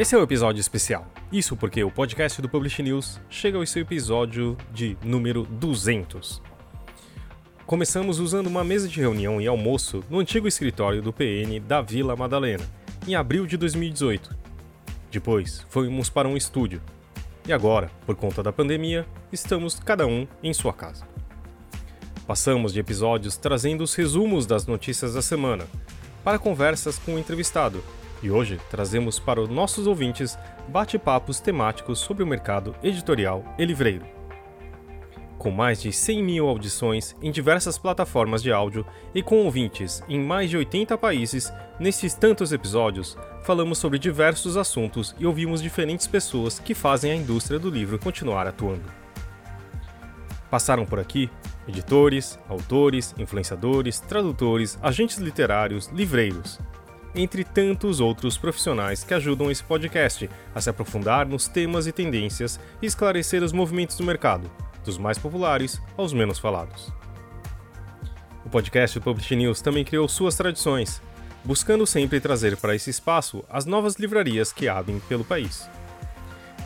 Esse é um episódio especial. Isso porque o podcast do Publish News chega ao seu episódio de número 200. Começamos usando uma mesa de reunião e almoço no antigo escritório do PN da Vila Madalena, em abril de 2018. Depois, fomos para um estúdio. E agora, por conta da pandemia, estamos cada um em sua casa. Passamos de episódios trazendo os resumos das notícias da semana, para conversas com o entrevistado e hoje trazemos para os nossos ouvintes bate-papos temáticos sobre o mercado editorial e livreiro. Com mais de 100 mil audições em diversas plataformas de áudio e com ouvintes em mais de 80 países, nesses tantos episódios falamos sobre diversos assuntos e ouvimos diferentes pessoas que fazem a indústria do livro continuar atuando. Passaram por aqui editores, autores, influenciadores, tradutores, agentes literários, livreiros, entre tantos outros profissionais que ajudam esse podcast a se aprofundar nos temas e tendências e esclarecer os movimentos do mercado, dos mais populares aos menos falados. O podcast Publish News também criou suas tradições, buscando sempre trazer para esse espaço as novas livrarias que abrem pelo país.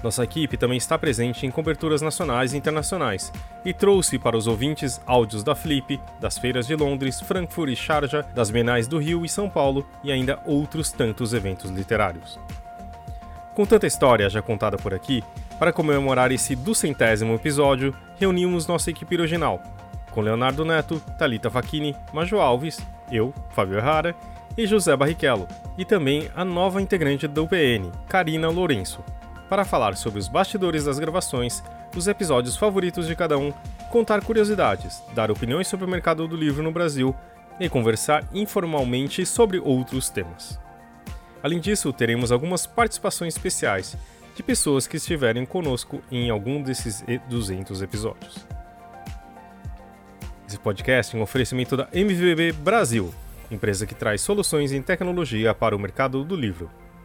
Nossa equipe também está presente em coberturas nacionais e internacionais e trouxe para os ouvintes áudios da Flip, das feiras de Londres, Frankfurt e Sharjah, das Bienais do Rio e São Paulo e ainda outros tantos eventos literários. Com tanta história já contada por aqui, para comemorar esse duzentésimo episódio, reunimos nossa equipe original, com Leonardo Neto, Talita Facchini, Majo Alves, eu, Fábio Errara e José Barrichello, e também a nova integrante do UPN, Karina Lourenço, para falar sobre os bastidores das gravações, os episódios favoritos de cada um, contar curiosidades, dar opiniões sobre o mercado do livro no Brasil e conversar informalmente sobre outros temas. Além disso, teremos algumas participações especiais de pessoas que estiverem conosco em algum desses 200 episódios. Esse podcast é um oferecimento da MVB Brasil, empresa que traz soluções em tecnologia para o mercado do livro.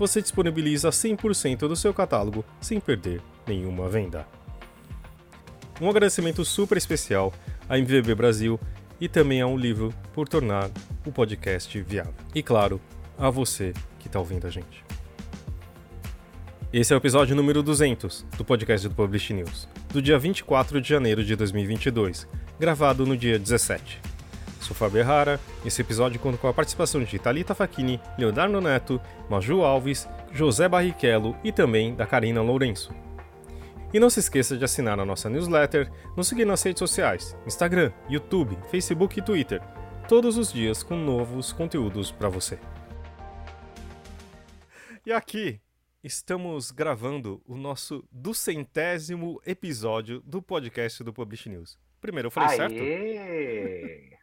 você disponibiliza 100% do seu catálogo sem perder nenhuma venda. Um agradecimento super especial à MVB Brasil e também a um livro por tornar o podcast viável. E claro, a você que está ouvindo a gente. Esse é o episódio número 200 do podcast do Publish News, do dia 24 de janeiro de 2022, gravado no dia 17 sou Fábio Errara. Esse episódio conta com a participação de Talita Facchini, Leonardo Neto, Maju Alves, José Barrichello e também da Karina Lourenço. E não se esqueça de assinar a nossa newsletter, nos seguir nas redes sociais, Instagram, YouTube, Facebook e Twitter, todos os dias com novos conteúdos para você. E aqui estamos gravando o nosso duzentésimo episódio do podcast do Publish News. Primeiro, eu falei Aê! certo?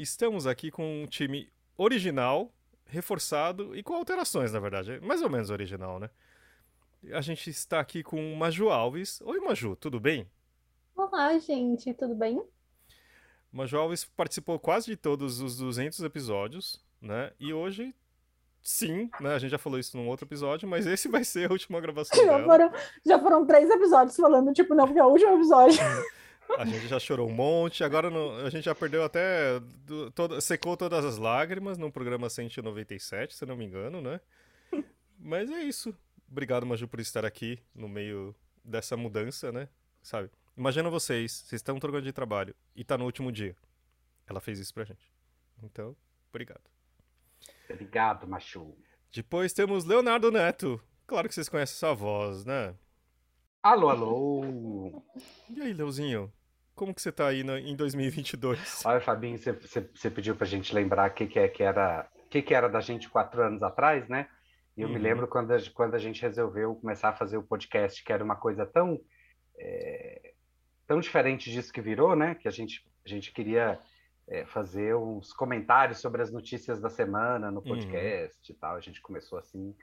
Estamos aqui com um time original, reforçado e com alterações, na verdade. Mais ou menos original, né? A gente está aqui com Maju Alves. Oi, Maju, tudo bem? Olá, gente, tudo bem? Maju Alves participou quase de todos os 200 episódios, né? E hoje, sim, né? A gente já falou isso num outro episódio, mas esse vai ser a última gravação já dela. Foram, já foram três episódios falando, tipo, não, porque é o último episódio. A gente já chorou um monte, agora no, a gente já perdeu até. Do, todo, secou todas as lágrimas no programa 197, se não me engano, né? Mas é isso. Obrigado, Maju, por estar aqui no meio dessa mudança, né? Sabe? Imagina vocês, vocês estão trocando de trabalho e tá no último dia. Ela fez isso pra gente. Então, obrigado. Obrigado, Machu. Depois temos Leonardo Neto. Claro que vocês conhecem essa voz, né? Alô, alô! E aí, Leozinho? Como que você tá aí no, em 2022? Olha, Fabinho, você, você, você pediu pra gente lembrar o que, que, é, que, era, que, que era da gente quatro anos atrás, né? E eu uhum. me lembro quando a, quando a gente resolveu começar a fazer o podcast, que era uma coisa tão, é, tão diferente disso que virou, né? Que a gente, a gente queria é, fazer uns comentários sobre as notícias da semana no uhum. podcast uhum. e tal. A gente começou assim.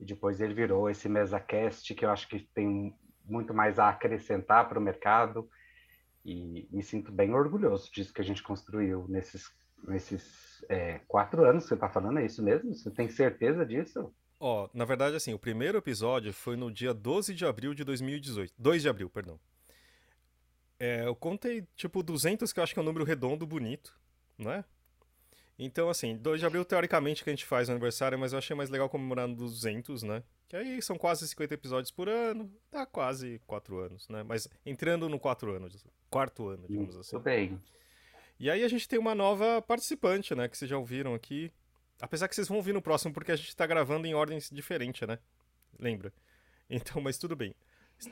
e depois ele virou esse MesaCast, que eu acho que tem muito mais a acrescentar para o mercado, e me sinto bem orgulhoso disso que a gente construiu nesses, nesses é, quatro anos. Você está falando, é isso mesmo? Você tem certeza disso? Ó, na verdade, assim, o primeiro episódio foi no dia 12 de abril de 2018. 2 de abril, perdão. É, eu contei, tipo, 200, que eu acho que é um número redondo, bonito, não é? Então, assim, 2 de abril, teoricamente, que a gente faz o aniversário, mas eu achei mais legal comemorar no 200, né? Que aí são quase 50 episódios por ano, dá quase 4 anos, né? Mas entrando no 4 anos, quarto ano, digamos assim. Tudo bem. E aí a gente tem uma nova participante, né? Que vocês já ouviram aqui. Apesar que vocês vão ouvir no próximo, porque a gente tá gravando em ordens diferentes, né? Lembra? Então, mas tudo bem.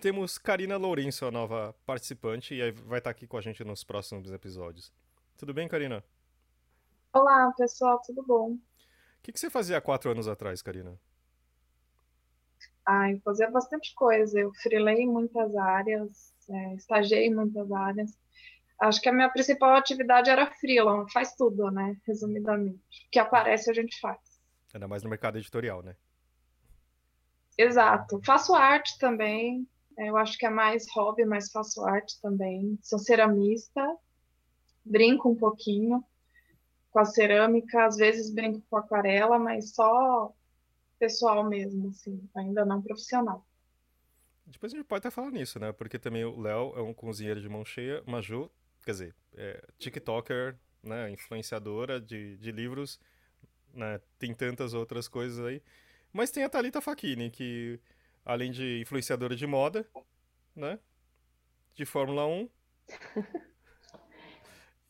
Temos Karina Lourenço, a nova participante, e vai estar tá aqui com a gente nos próximos episódios. Tudo bem, Karina? Olá, pessoal, tudo bom? O que, que você fazia há quatro anos atrás, Karina? Ah, eu fazia bastante coisa. Eu freelei em muitas áreas, é, estagiei em muitas áreas. Acho que a minha principal atividade era freelance, faz tudo, né? Resumidamente. O que aparece a gente faz. Ainda mais no mercado editorial, né? Exato. Faço arte também. É, eu acho que é mais hobby, mas faço arte também. Sou ceramista, brinco um pouquinho com a cerâmica, às vezes brinco com aquarela, mas só pessoal mesmo, assim, ainda não profissional. Depois a gente pode até falar nisso, né? Porque também o Léo é um cozinheiro de mão cheia, Maju, quer dizer, é TikToker, né? Influenciadora de, de livros, né? Tem tantas outras coisas aí. Mas tem a Thalita Facchini, que além de influenciadora de moda, né? De Fórmula 1.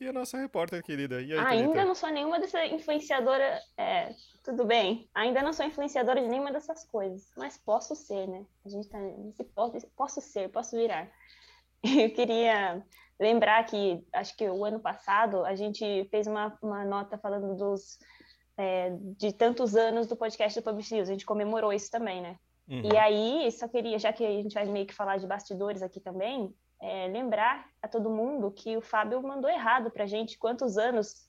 E a nossa repórter querida. Aí, Ainda não sou nenhuma dessa influenciadora. É, tudo bem. Ainda não sou influenciadora de nenhuma dessas coisas. Mas posso ser, né? A gente tá nesse posso, posso ser, posso virar. Eu queria lembrar que acho que o ano passado a gente fez uma, uma nota falando dos é, de tantos anos do podcast do Public News. A gente comemorou isso também, né? Uhum. E aí, só queria, já que a gente vai meio que falar de bastidores aqui também, é, lembrar a todo mundo que o Fábio mandou errado para a gente quantos anos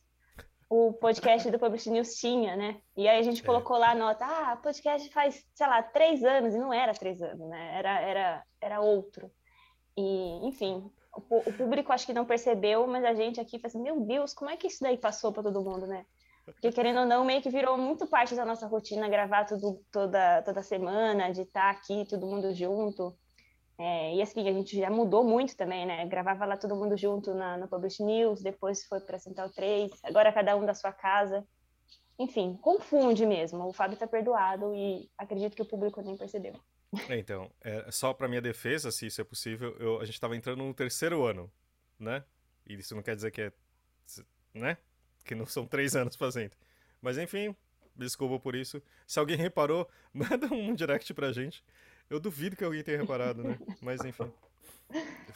o podcast do Public News tinha, né? E aí a gente é. colocou lá a nota, ah, podcast faz, sei lá, três anos, e não era três anos, né? Era, era, era outro. E, enfim, o, o público acho que não percebeu, mas a gente aqui faz assim, meu Deus, como é que isso daí passou para todo mundo, né? Porque, querendo ou não, meio que virou muito parte da nossa rotina gravar tudo toda, toda semana, de estar aqui, todo mundo junto. É, e assim, a gente já mudou muito também, né? Gravava lá todo mundo junto na, no Publish News, depois foi para Central 3, agora cada um da sua casa. Enfim, confunde mesmo. O Fábio está perdoado e acredito que o público nem percebeu. É, então, é, só para minha defesa, se isso é possível, eu, a gente estava entrando no terceiro ano, né? E isso não quer dizer que é, né? Que não são três anos fazendo. Mas enfim, desculpa por isso. Se alguém reparou, manda um direct pra gente. Eu duvido que alguém tenha reparado, né? Mas enfim.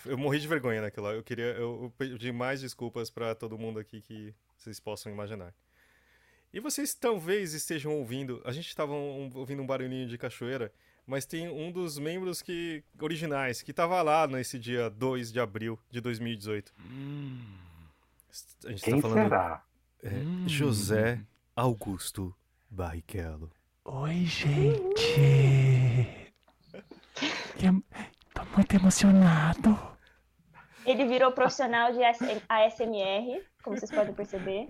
Eu morri de vergonha naquilo lá. Eu queria. Eu, eu pedi mais desculpas para todo mundo aqui que vocês possam imaginar. E vocês talvez estejam ouvindo. A gente estava um, ouvindo um barulhinho de cachoeira, mas tem um dos membros que originais que estava lá nesse dia 2 de abril de 2018. Hum. A gente tá Quem tá falando. Será? É, hum. José Augusto Barrichello. Oi, gente! Tô muito emocionado. Ele virou profissional de ASMR, como vocês podem perceber.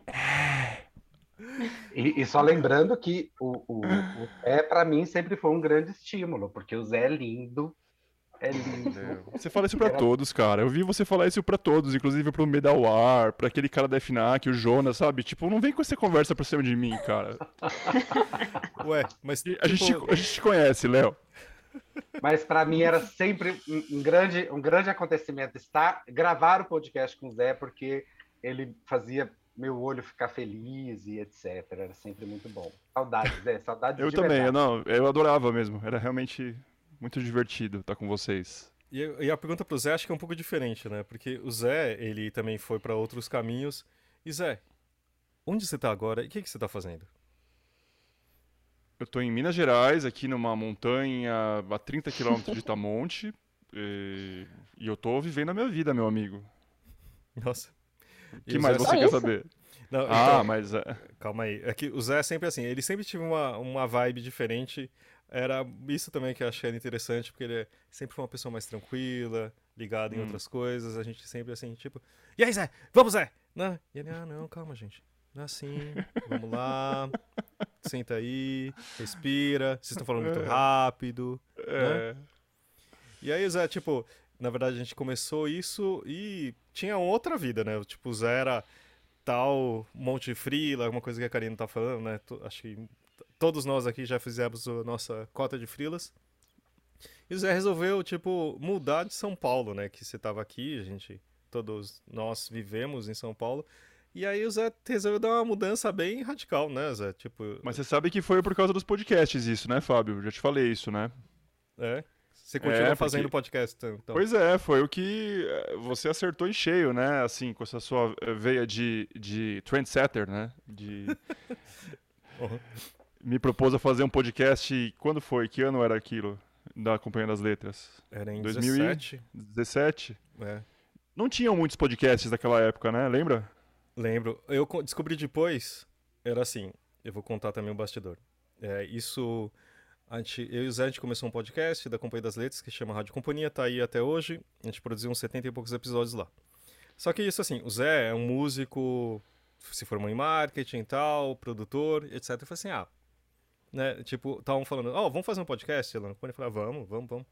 E, e só lembrando que o, o, o Zé, para mim, sempre foi um grande estímulo, porque o Zé é lindo, é lindo. Você fala isso pra Era... todos, cara. Eu vi você falar isso pra todos, inclusive pro Medawar, pra aquele cara da FNAC, o Jonas, sabe? Tipo, não vem com essa conversa pra cima de mim, cara. Ué, mas. Tipo... A, gente, tipo, a gente te conhece, Léo. Mas para mim era sempre um, grande, um grande acontecimento estar gravar o podcast com o Zé, porque ele fazia meu olho ficar feliz e etc. Era sempre muito bom. Saudades, Zé, saudades Eu também, eu, não, eu adorava mesmo. Era realmente muito divertido estar com vocês. E, e a pergunta pro Zé acho que é um pouco diferente, né? Porque o Zé, ele também foi para outros caminhos. E Zé, onde você tá agora e o que, que você tá fazendo? Eu estou em Minas Gerais, aqui numa montanha a 30 quilômetros de Itamonte. E, e eu estou vivendo a minha vida, meu amigo. Nossa. O que mais você quer saber? Não, ah, então, mas. É... Calma aí. É que o Zé é sempre assim, ele sempre teve uma, uma vibe diferente. era isso também que eu achei interessante, porque ele sempre foi uma pessoa mais tranquila, ligada em Hum. outras coisas. A gente sempre assim, tipo, e aí, Zé? Vamos, Zé! Não. E ele, ah, não, calma, gente. Não é assim, vamos lá. Senta aí, respira. Vocês estão falando muito É. rápido. É. E aí, Zé, tipo, na verdade a gente começou isso e tinha outra vida, né? Tipo, o Zé era tal monte frila, alguma coisa que a Karina tá falando, né? Acho que todos nós aqui já fizemos a nossa cota de frilas. E o Zé resolveu, tipo, mudar de São Paulo, né? Que você tava aqui, a gente, todos nós vivemos em São Paulo. E aí o Zé resolveu dar uma mudança bem radical, né, Zé? Tipo, Mas você sabe que foi por causa dos podcasts isso, né, Fábio? Já te falei isso, né? é. Você continua porque- fazendo podcast, então. Pois é, foi o que eh, você acertou em cheio, né? Assim, com essa sua veia de, de trendsetter, né? De... Uhum. Me propôs a fazer um podcast. Quando foi? Que ano era aquilo? Da Companhia das Letras? Era em 2000 e- 17. 17? É. Não tinham muitos podcasts naquela época, né? Lembra? Lembro. Eu co- descobri depois, era assim, eu vou contar também o bastidor. É, isso, a gente, eu e o Zé, a gente começou um podcast da Companhia das Letras, que chama Rádio Companhia, tá aí até hoje, a gente produziu uns 70 e poucos episódios lá. Só que isso assim, o Zé é um músico, se formou em marketing e tal, produtor, etc. Eu falei assim, ah, né, tipo, estavam falando, ó, vamos fazer um podcast, Companhia, eu falei, ah, vamos, vamos, vamos.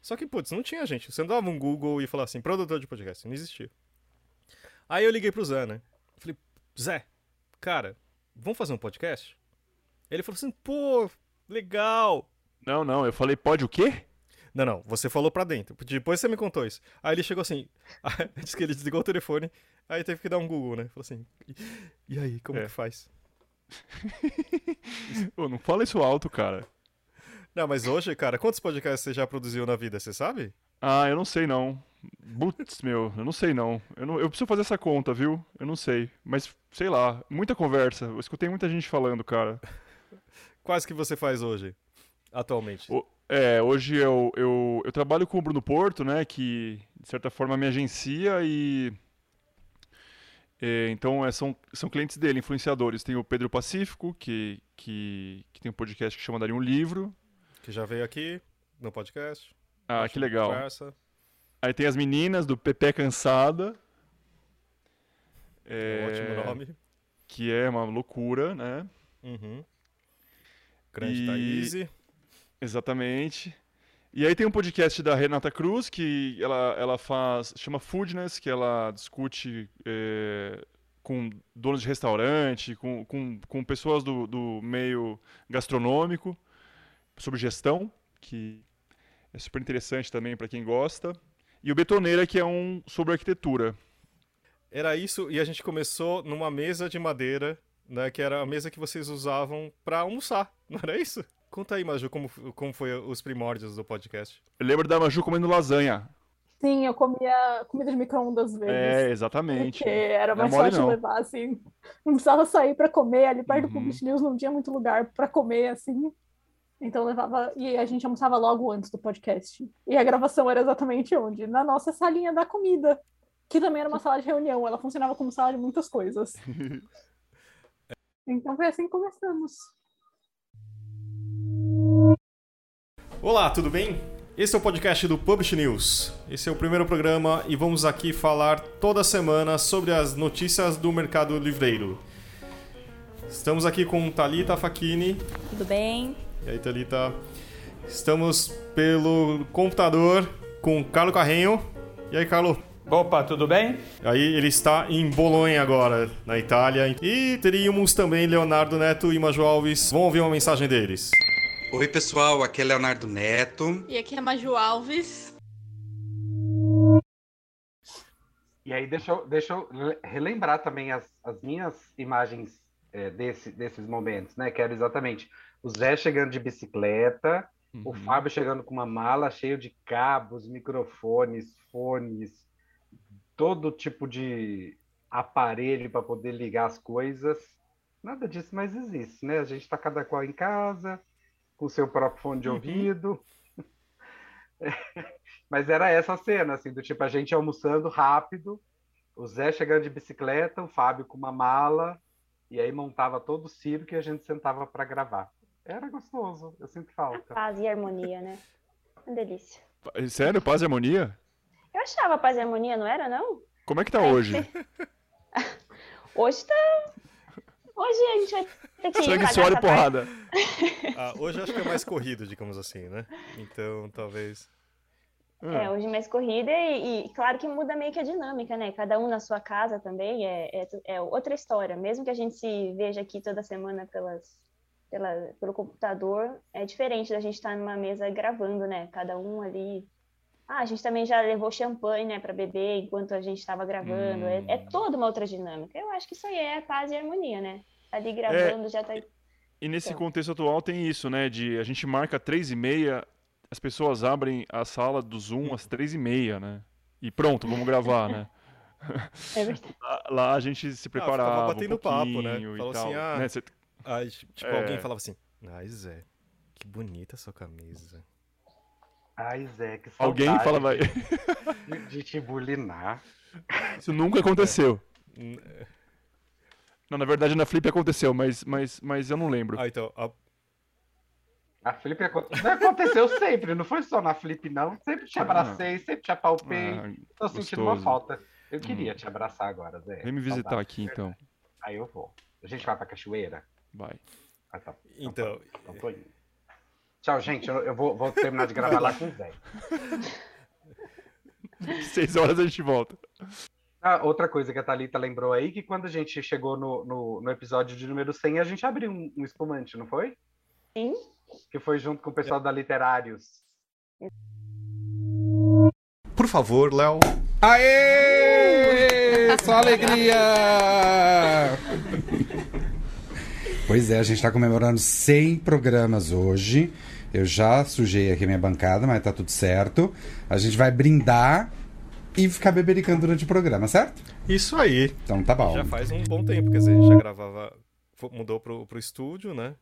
Só que, putz, não tinha gente, você não dava um Google e falava assim, produtor de podcast, não existia. Aí eu liguei pro Zé, né, Zé, cara, vamos fazer um podcast? Ele falou assim, pô, legal. Não, não. Eu falei, pode o quê? Não, não, você falou pra dentro. Depois você me contou isso. Aí ele chegou assim, disse que ele desligou o telefone, aí teve que dar um Google, né? Falou assim, e, aí, como É. que faz? Pô, não fala isso alto, cara. Não, mas hoje, cara, quantos podcasts você já produziu na vida, você sabe? Ah, eu não sei não. Putz, meu, eu não sei não. Eu, não. eu preciso fazer essa conta, viu? Eu não sei. Mas, sei lá, muita conversa. Eu escutei muita gente falando, cara. Quais que você faz hoje, atualmente? O- É, hoje eu, eu, eu trabalho com o Bruno Porto, né? Que, de certa forma, me agencia e... é, então, é, são, são clientes dele, influenciadores. Tem o Pedro Pacífico, que, que, que tem um podcast que chama Daria um Livro. Que já veio aqui no podcast. Ah, que legal. Conversa. Aí tem as meninas do Pepe Cansada. É... É, Ótimo nome. Que é uma loucura, né? Uhum. Grande E- Thaís. Exatamente. E aí tem um podcast da Renata Cruz, que ela, ela faz, chama Foodness, que ela discute é, com donos de restaurante, com, com, com pessoas do, do meio gastronômico, sobre gestão, que é super interessante também para quem gosta. E o Betoneira, que é um sobre arquitetura. Era isso, e a gente começou numa mesa de madeira, né? Que era a mesa que vocês usavam pra almoçar, não era isso? Conta aí, Maju, como, como foi os primórdios do podcast. Eu lembro da Maju comendo lasanha. Sim, eu comia comida de micro-ondas vezes. É, exatamente. Porque era é mais mole, fácil não. levar, assim. Não precisava sair para comer. Ali perto do Uhum. Publish News não tinha muito lugar para comer, assim. Então levava. E a gente almoçava logo antes do podcast. E a gravação era exatamente onde? Na nossa salinha da comida. Que também era uma sala de reunião. Ela funcionava como sala de muitas coisas. Então foi assim que começamos. Olá, tudo bem? Esse é o podcast do Publish News. Esse é o primeiro programa e vamos aqui falar toda semana sobre as notícias do mercado livreiro. Estamos aqui com Talita Facchini. Tudo bem? E aí, Thalita? Estamos pelo computador com Carlo Carrenho. E aí, Carlo? Opa, tudo bem? Aí ele está em Bolonha agora, na Itália. E teríamos também Leonardo Neto e Maju Alves. Vamos ouvir uma mensagem deles. Oi, pessoal, aqui é Leonardo Neto. E aqui é Maju Alves. E aí, deixa eu, deixa eu le- relembrar também as, as minhas imagens é, desse, desses momentos, né? Que era exatamente o Zé chegando de bicicleta, o Uhum. Fábio chegando com uma mala cheia de cabos, microfones, fones, todo tipo de aparelho para poder ligar as coisas. Nada disso mais existe, né? A gente está cada qual em casa, com o seu próprio fone de Uhum. ouvido. Mas era essa cena, assim, do tipo a gente almoçando rápido, o Zé chegando de bicicleta, o Fábio com uma mala, e aí montava todo o circo e a gente sentava para gravar. Era gostoso, eu sinto falta. Paz e harmonia, né? Uma delícia. Sério? Paz e harmonia? Eu achava paz e harmonia, não era, não? Como é que tá É, hoje? Hoje tá. Hoje a gente vai ter que. Sangue, suor e parte. porrada. Ah, hoje eu acho que é mais corrido, digamos assim, né? Então, talvez. É, hoje mais corrida e, e claro que muda meio que a dinâmica, né? Cada um na sua casa também é, é, é outra história. Mesmo que a gente se veja aqui toda semana pelas, pela, pelo computador, é diferente da gente estar numa mesa gravando, né? Cada um ali. Ah, a gente também já levou champanhe, né, para beber enquanto a gente estava gravando. É, é toda uma outra dinâmica. Eu acho que isso aí é paz e harmonia, né? Ali gravando já tá. E nesse Então. contexto atual tem isso, né? De a gente marca três e meia, as pessoas abrem a sala do Zoom às três e meia, né? E pronto, vamos gravar, né? É verdade. Lá, lá a gente se preparava ficava um batendo papo, né? pouquinho e Falou tal, assim, ah, né? Cê- Aí, tipo, É. alguém falava assim: Ai, Zé, que bonita sua camisa. Ai, Zé, que Alguém saudade falava... de, de te bulinar. Isso nunca aconteceu. Hum, Não, na verdade na Flip aconteceu, mas, mas, mas eu não lembro. Ah, então, a- A Flip aconteceu sempre, não foi só na Flip, não. Sempre te abracei, sempre te apalpei. Ah, Tô sentindo uma gostoso. falta. Eu queria te abraçar agora, Zé. Vem me visitar Saudade, aqui então. Aí eu vou. A gente vai pra cachoeira? Vai. Ah, tá. então, Então tô indo. Tchau, gente. Eu, eu vou, vou terminar de gravar lá com o Zé. Seis horas a gente volta. Ah, outra coisa que a Thalita lembrou aí, que quando a gente chegou no, no, no episódio de número 100, a gente abriu um, um espumante, não foi? Sim. Que foi junto com o pessoal da Literários. Por favor, Léo. Aê! Só alegria! Pois é, a gente está comemorando 100 programas hoje. Eu já sujei aqui a minha bancada, mas tá tudo certo. A gente vai brindar e ficar bebericando durante o programa, certo? isso aí. Então tá bom. Já faz um bom tempo, quer dizer, a gente já gravava, mudou pro, pro estúdio, né?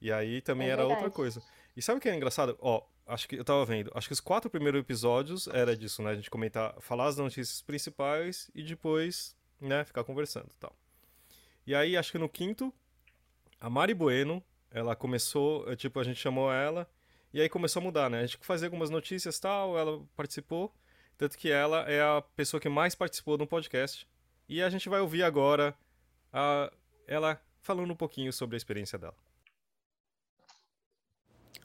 E aí também É era outra coisa. E sabe o que é engraçado? Ó, acho que eu tava vendo, acho que os quatro primeiros episódios era disso, né? A gente comentar, falar as notícias principais e depois, né, ficar conversando e tal. E aí, acho que no quinto, a Mari Bueno, ela começou, eh, tipo, a gente chamou ela, e aí começou a mudar, né? A gente fazia algumas notícias tal, ela participou, tanto que ela é a pessoa que mais participou no podcast. E a gente vai ouvir agora a, ela falando um pouquinho sobre a experiência dela.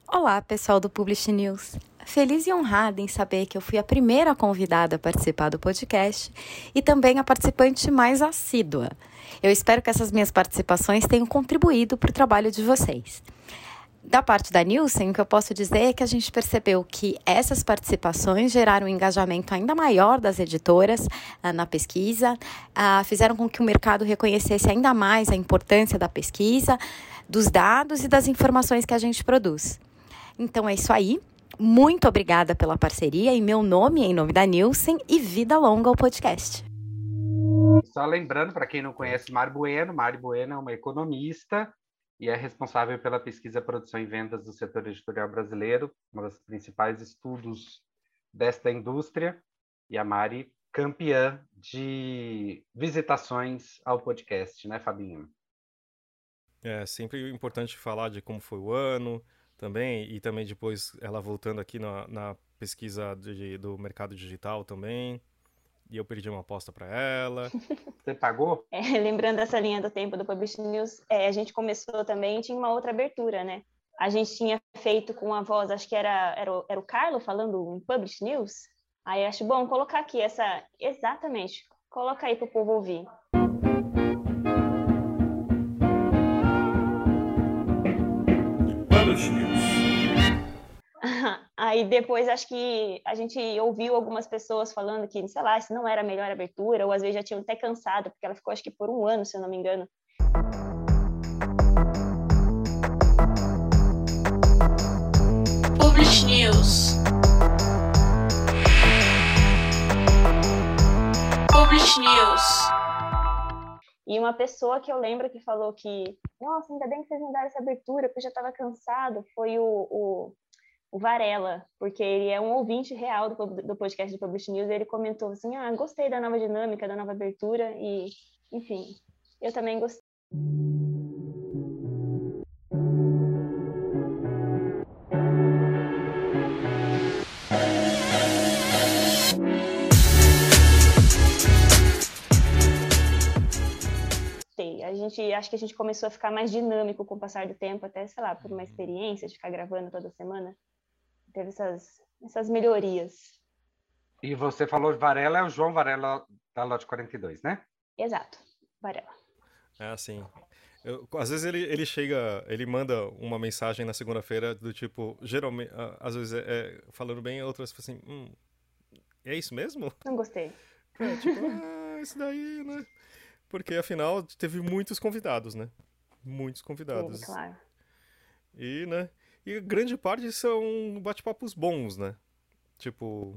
Olá, pessoal do Publish News. Feliz e honrada em saber que eu fui a primeira convidada a participar do podcast e também a participante mais assídua. Eu espero que essas minhas participações tenham contribuído para o trabalho de vocês. Da parte da Nielsen, o que eu posso dizer é que a gente percebeu que essas participações geraram um engajamento ainda maior das editoras ah, na pesquisa, ah, fizeram com que o mercado reconhecesse ainda mais a importância da pesquisa, dos dados e das informações que a gente produz. Então é isso aí. Muito obrigada pela parceria em meu nome, em nome da Nielsen, e vida longa ao podcast. Só lembrando, para quem não conhece Mari Bueno, Mari Bueno é uma economista e é responsável pela pesquisa, produção e vendas do setor editorial brasileiro, um dos principais estudos desta indústria. E a Mari, campeã de visitações ao podcast, né, Fabinho? É sempre importante falar de como foi o ano também, e também depois ela voltando aqui na, na pesquisa de- do mercado digital também. E eu perdi uma aposta para ela. Você pagou? É, lembrando essa linha do tempo do Publish News, é, a gente começou também, tinha uma outra abertura, né? A gente tinha feito com a voz, acho que era, era, o, era o Carlo falando em Publish News. Aí acho bom colocar aqui essa. Exatamente. Coloca aí para o povo ouvir. Aí depois acho que a gente ouviu algumas pessoas falando que, sei lá, se não era a melhor abertura, ou às vezes já tinham até cansado, porque ela ficou acho que por um ano, se eu não me engano. Publish News. Publish News. E uma pessoa que eu lembro que falou que, nossa, ainda bem que vocês mudaram essa abertura, porque eu já estava cansado, foi o, o, o Varela, porque ele é um ouvinte real do, do podcast do Publish News, ele comentou assim, ah, gostei da nova dinâmica, da nova abertura, e, enfim, eu também gostei. A gente acho que a gente começou a ficar mais dinâmico com o passar do tempo, até sei lá, por uma uhum. experiência de ficar gravando toda semana. Teve essas, essas melhorias. E você falou Varela, é o João Varela da Lote 42, né? Exato, Varela. É assim. Eu- às vezes ele, ele chega, ele manda uma mensagem na segunda-feira do tipo, geralmente, ah, às vezes é, é falando bem, outras assim, hum, é isso mesmo? Não gostei. É, tipo, ah, isso daí, né? Porque afinal teve muitos convidados, né? Muitos convidados. Sim, claro. E, né? E grande parte são bate-papos bons, né? Tipo,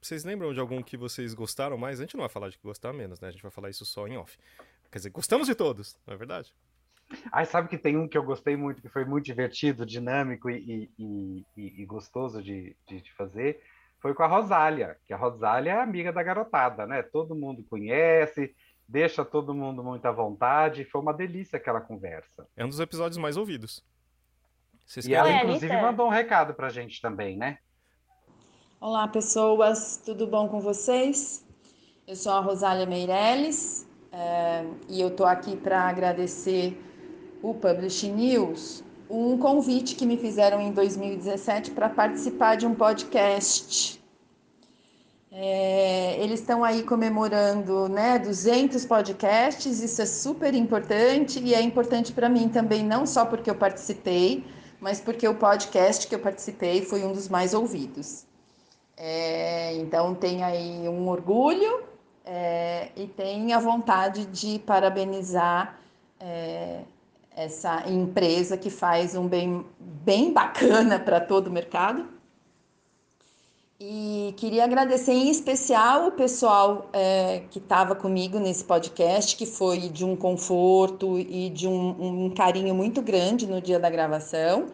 vocês lembram de algum que vocês gostaram mais? A gente não vai falar de que gostar menos, né? A gente vai falar isso só em off. Quer dizer, gostamos de todos, não é verdade? Ai, sabe que tem um que eu gostei muito, que foi muito divertido, dinâmico e, e, e- e gostoso de, de, de fazer, foi com a Rosália, que a Rosália é amiga da garotada, né? Todo mundo conhece, deixa todo mundo muito à vontade, foi uma delícia aquela conversa. É um dos episódios mais ouvidos. Vocês E ela, inclusive, mandou um recado pra gente também, né? Olá, pessoas, tudo bom com vocês? Eu sou a Rosália Meirelles eh, e eu tô aqui para agradecer o Publish News um convite que me fizeram em 2017 para participar de um podcast. Eh, eles estão aí comemorando, né, 200 podcasts. Isso é super importante e é importante para mim também, não só porque eu participei, mas porque o podcast que eu participei foi um dos mais ouvidos. É, então tem aí um orgulho é, e tem a vontade de parabenizar é, essa empresa que faz um bem, bem bacana para todo o mercado. E queria agradecer em especial o pessoal é, que estava comigo nesse podcast, que foi de um conforto e de um, um carinho muito grande no dia da gravação,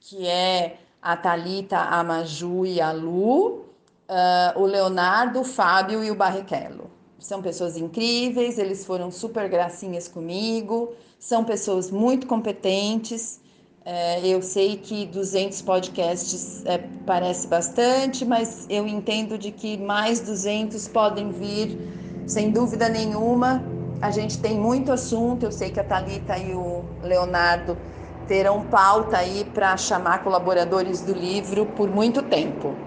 que é a Thalita, a Maju e a Lu, ah, o Leonardo, o Fábio e o Barrichello. São pessoas incríveis, eles foram super gracinhas comigo, são pessoas muito competentes. É, eu sei que 200 podcasts é, parece bastante, mas eu entendo de que mais 200 podem vir, sem dúvida nenhuma. A gente tem muito assunto, eu sei que a Thalita e o Leonardo terão pauta aí para chamar colaboradores do livro por muito tempo.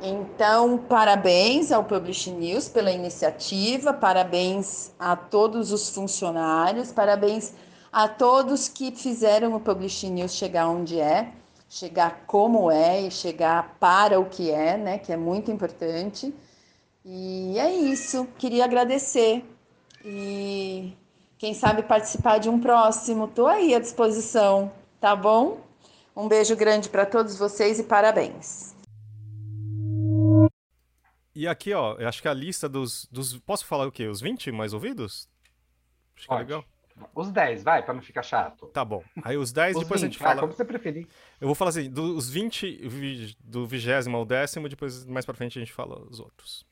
Então, parabéns ao Publish News pela iniciativa, parabéns a todos os funcionários, parabéns a todos que fizeram o Publish News chegar onde é, chegar como é e chegar para o que é, né, que é muito importante. E é isso, queria agradecer e quem sabe participar de um próximo, tô aí à disposição, tá bom? Um beijo grande para todos vocês e parabéns. E aqui, ó, eu acho que a lista dos, dos. Posso falar o quê? Os 20 mais ouvidos? Acho que é legal. Os 10, vai, para não ficar chato. Tá bom. Aí os 10, Os depois a 20, gente vai, fala. como você preferir. Eu vou falar assim, dos 20, vi- do vigésimo ao décimo, depois mais pra frente a gente fala os outros.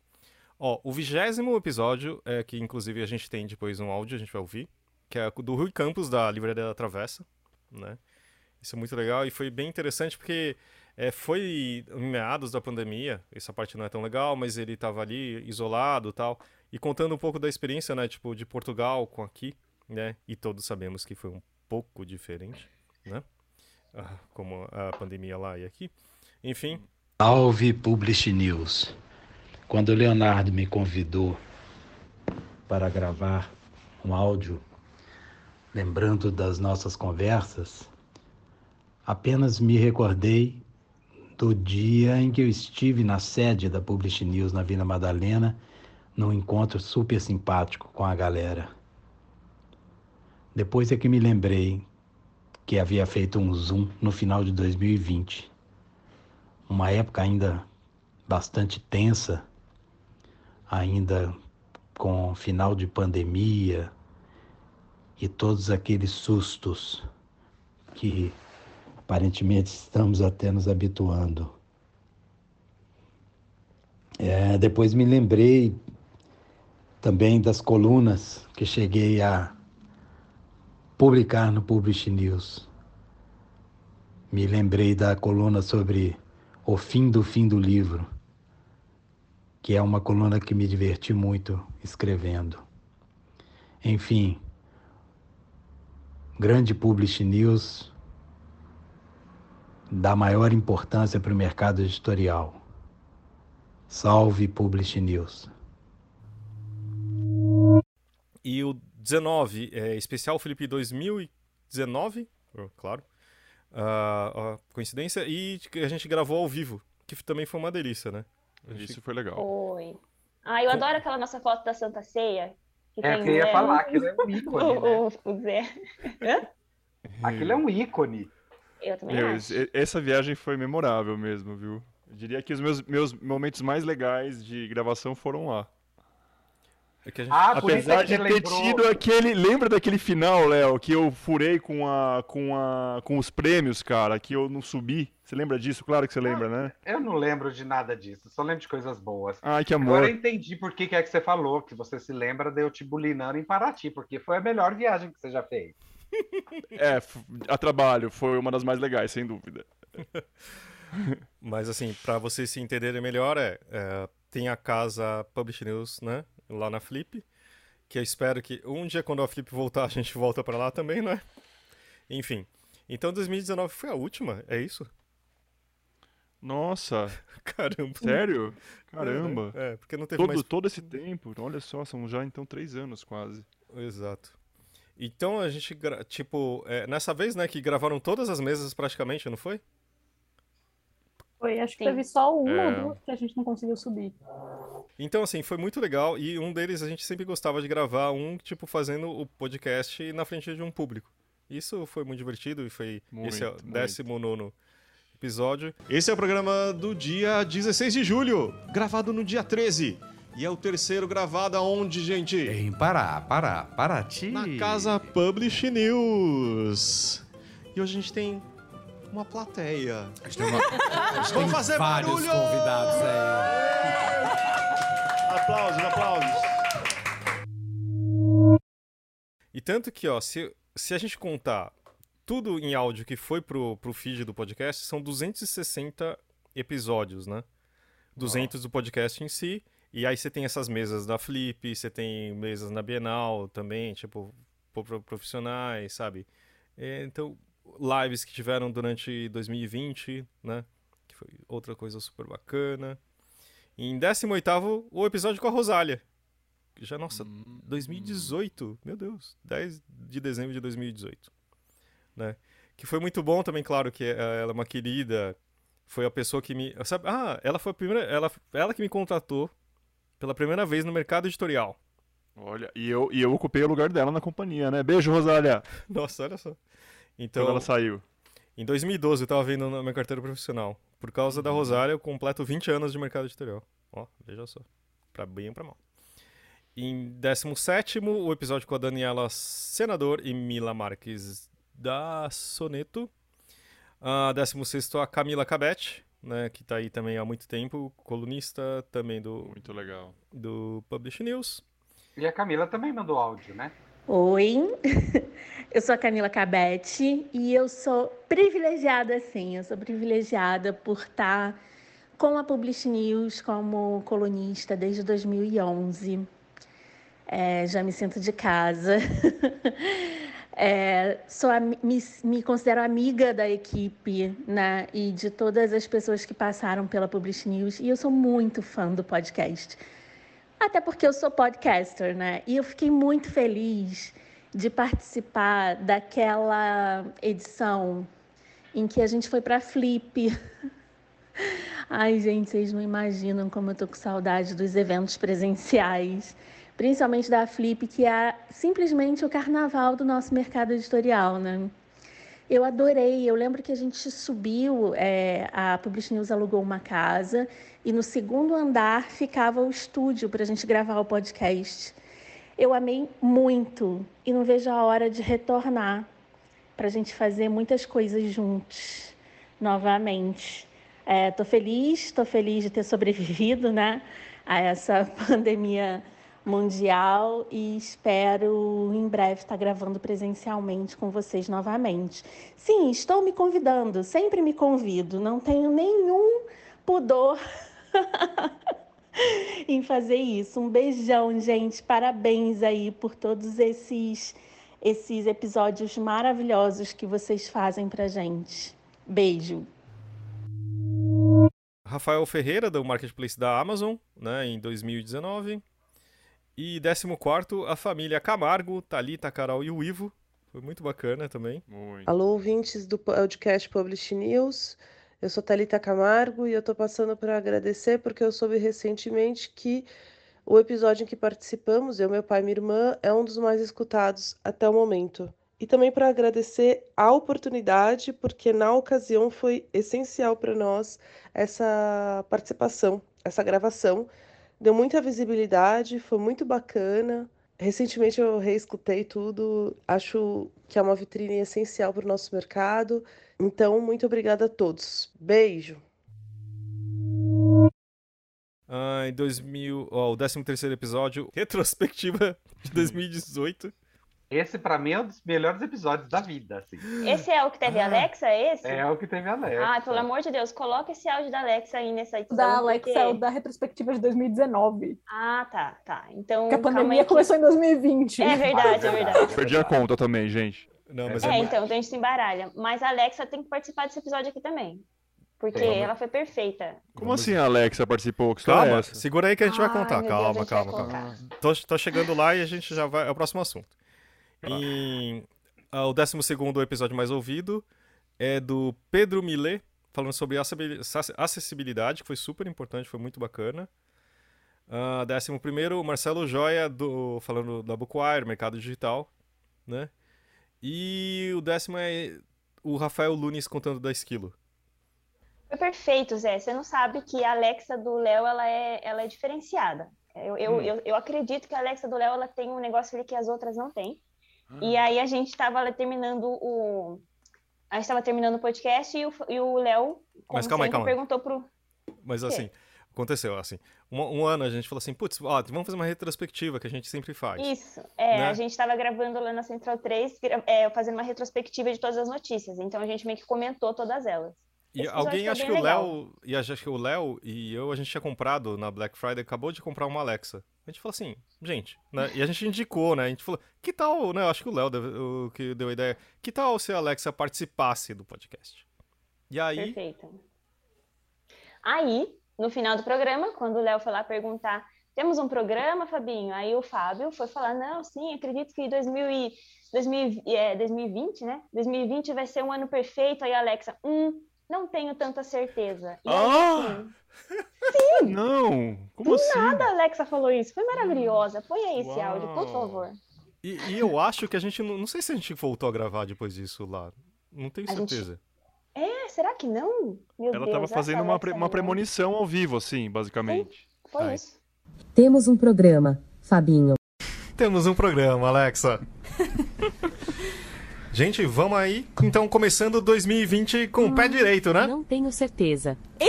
Ó, o vigésimo episódio, é que inclusive a gente tem depois um áudio, a gente vai ouvir, que é do Rui Campos, da Livraria da Travessa, né? Isso é muito legal e foi bem interessante porque é, foi em meados da pandemia, essa parte não é tão legal, mas ele tava ali isolado e tal, e contando um pouco da experiência, né, tipo, de Portugal com aqui, né? E todos sabemos que foi um pouco diferente, né? Ah, como a pandemia lá e aqui. Enfim, Salve Publish News. Quando o Leonardo me convidou para gravar um áudio, lembrando das nossas conversas, apenas me recordei do dia em que eu estive na sede da Publish News na Vila Madalena, num encontro super simpático com a galera. Depois é que me lembrei que havia feito um Zoom no final de 2020 uma época ainda bastante tensa, ainda com final de pandemia e todos aqueles sustos que aparentemente estamos até nos habituando. É, depois me lembrei também das colunas que cheguei a publicar no Publish News. Me lembrei da coluna sobre o fim do fim do livro, que é uma coluna que me diverti muito escrevendo. Enfim, grande Publish News dá maior importância para o mercado editorial. Salve Publish News. E o 19, é, especial Felipe 2019, oh, claro. Uh, coincidência, e a gente gravou ao vivo, que também foi uma delícia, né? Gente... Isso foi legal. Foi. Ah, eu adoro aquela nossa foto da Santa Ceia. Que é, eu ia Zé... falar, aquilo é um ícone, né? o, o Zé. Aquilo é um ícone. Eu também Meu, acho. Essa viagem foi memorável mesmo, viu? Eu diria que os meus, meus momentos mais legais de gravação foram lá. É gente... ah, Apesar de ter lembrou... tido aquele. Lembra daquele final, Léo, que eu furei com, a, com, a, com os prêmios, cara, que eu não subi? Você lembra disso? Claro que você lembra, né? Eu não lembro de nada disso, só lembro de coisas boas. Ai, que amor. Agora eu entendi por que, que é que você falou, que você se lembra de eu te bulinando em Paraty, porque foi a melhor viagem que você já fez. É, a trabalho, foi uma das mais legais, sem dúvida. Mas assim, para vocês se entenderem melhor, é, é, tem a casa Publish News, né? Lá na Flip. Que eu espero que um dia, quando a Flip voltar, a gente volta para lá também, né? Enfim. Então 2019 foi a última, é isso? Nossa! Caramba! Sério? Caramba! É, é, porque não teve todo, mais... todo esse tempo, olha só, são já então três anos quase. Exato. Então a gente, tipo, é, nessa vez, né, que gravaram todas as mesas praticamente, não foi? Foi, acho que Sim. teve só uma é... ou duas que a gente não conseguiu subir. Então, assim, foi muito legal. E um deles a gente sempre gostava de gravar, um, tipo, fazendo o podcast na frente de um público. Isso foi muito divertido e foi. Muito, esse é o 19 episódio. Esse é o programa do dia 16 de julho, gravado no dia 13. E é o terceiro gravado aonde, gente? Em Pará, Pará, Paraty. Na casa Publish News. E hoje a gente tem uma plateia. A gente tem, uma... a gente tem fazer vários barulho! convidados aí. aplausos, aplausos. E tanto que, ó, se, se a gente contar tudo em áudio que foi pro, pro feed do podcast, são 260 episódios, né? 200 oh. do podcast em si e aí você tem essas mesas da Flip, você tem mesas na Bienal também, tipo, profissionais, sabe? É, então, lives que tiveram durante 2020, né? Que foi outra coisa super bacana. E em 18 o episódio com a Rosália. Já, nossa, hum, 2018, meu Deus, 10 de dezembro de 2018. Né? Que foi muito bom também, claro, que ela é uma querida. Foi a pessoa que me. Sabe, ah, ela foi a primeira. Ela, ela que me contratou pela primeira vez no mercado editorial. Olha, e eu, e eu ocupei o lugar dela na companhia, né? Beijo, Rosália! Nossa, olha só. Então, Quando ela saiu. Em 2012 eu tava vendo na minha carteira profissional. Por causa da uhum. Rosália, eu completo 20 anos de mercado editorial. Ó, veja só. Pra bem ou pra mal. Em 17 o episódio com a Daniela Senador e Mila Marques da Soneto. Uh, 16 a Camila Cabete, né, que está aí também há muito tempo, colunista também do muito legal do Publish News. E a Camila também mandou áudio, né? Oi, eu sou a Camila Cabete e eu sou privilegiada, sim, eu sou privilegiada por estar com a Publish News como colunista desde 2011. É, já me sinto de casa. É, sou, me, me, considero amiga da equipe né, e de todas as pessoas que passaram pela Publish News e eu sou muito fã do podcast. Até porque eu sou podcaster, né? E eu fiquei muito feliz de participar daquela edição em que a gente foi para Flip. Ai, gente, vocês não imaginam como eu tô com saudade dos eventos presenciais principalmente da Flip, que é simplesmente o carnaval do nosso mercado editorial, né? Eu adorei. Eu lembro que a gente subiu, é, a Publish News alugou uma casa e no segundo andar ficava o estúdio para a gente gravar o podcast. Eu amei muito e não vejo a hora de retornar para a gente fazer muitas coisas juntos novamente. Estou é, feliz, estou feliz de ter sobrevivido, né, a essa pandemia mundial e espero em breve estar gravando presencialmente com vocês novamente. Sim, estou me convidando, sempre me convido, não tenho nenhum pudor em fazer isso. Um beijão, gente, parabéns aí por todos esses esses episódios maravilhosos que vocês fazem pra gente. Beijo. Rafael Ferreira, do Marketplace da Amazon, né, em 2019. E 14, a família Camargo, Thalita, Carol e o Ivo. Foi muito bacana também. Muito. Alô, ouvintes do podcast Publish News. Eu sou Thalita Camargo e eu tô passando para agradecer porque eu soube recentemente que o episódio em que participamos, eu, meu pai e minha irmã, é um dos mais escutados até o momento. E também para agradecer a oportunidade, porque na ocasião foi essencial para nós essa participação, essa gravação. Deu muita visibilidade, foi muito bacana. Recentemente eu reescutei tudo, acho que é uma vitrine essencial para o nosso mercado. Então, muito obrigada a todos. Beijo! Ah, em 2000, ó, o 13 episódio, retrospectiva de 2018. Esse, pra mim, é um dos melhores episódios da vida, assim. Esse é o que teve a Alexa, esse? É o que teve a Alexa. Ai, pelo amor de Deus, coloca esse áudio da Alexa aí nessa edição. Da Alexa porque- é o da retrospectiva de 2019. Ah, tá, tá. Então, Que a pandemia que- começou em 2020. É verdade, é verdade. Perdi a conta também, gente. Não, É, então, a gente se embaralha. Mas a Alexa tem que participar desse episódio aqui também. Porque Vamos. ela foi perfeita. Como assim a Alexa participou? Que é Calma, essa? segura aí que a gente vai Ai, contar. Calma, Deus, calma, calma. tô chegando lá e a gente já vai. É o próximo assunto. Em, ah, o 12 episódio mais ouvido é do Pedro Millet, falando sobre acessibil- acessibilidade, que foi super importante, foi muito bacana. Ah, décimo primeiro, o Marcelo Joia, do, falando da Bookwire, mercado digital, né? E o décimo é o Rafael Lunes contando da Esquilo. Foi perfeito, Zé. Você não sabe que a Alexa do Léo ela é, ela é diferenciada. Eu, eu, Hum. eu, eu acredito que a Alexa do Léo ela tem um negócio ali que as outras não têm. Ah. E aí a gente estava terminando o. A gente estava terminando o podcast e o, Léo, Mas calma aí, calma perguntou pro. Mas assim, aconteceu assim. Um, um ano a gente falou assim, putz, ó, vamos fazer uma retrospectiva que a gente sempre faz. Isso, é, né? a gente estava gravando lá na Central 3, gra- é, fazendo uma retrospectiva de todas as notícias. Então a gente meio que comentou todas elas. E Esse alguém, acho que bem o. Léo, e acho que o Léo e eu, a gente tinha comprado na Black Friday, acabou de comprar uma Alexa. A gente falou assim, gente, né? E a gente indicou, né? A gente falou, que tal, né? Acho que o Léo deu, que deu a ideia. Que tal se a Alexa participasse do podcast? E aí, Perfeito. Aí, no final do programa, quando o Léo foi lá perguntar, temos um programa, Fabinho? Aí o Fábio foi falar, não, sim, acredito que 2000 e, 2000, e- é, 2020, né? 2020 vai ser um ano perfeito. Aí a Alexa, hum, não tenho tanta certeza. E aí, Ah! assim, Não! Como do assim? nada a Alexa falou isso. Foi maravilhosa. Põe aí esse áudio, por Uau. favor. e, e eu acho que a gente, não, não sei se a gente voltou a gravar depois disso lá. Não tenho A gente- certeza. É, será que não? Meu Ela Deus, tava essa fazendo uma, pre- uma não. premonição ao vivo, assim, basicamente. Foi Ai. isso. Temos um programa, Fabinho. Temos um programa, Alexa. gente, vamos aí. Então, começando 2020 com o pé direito, né? Não tenho certeza. É,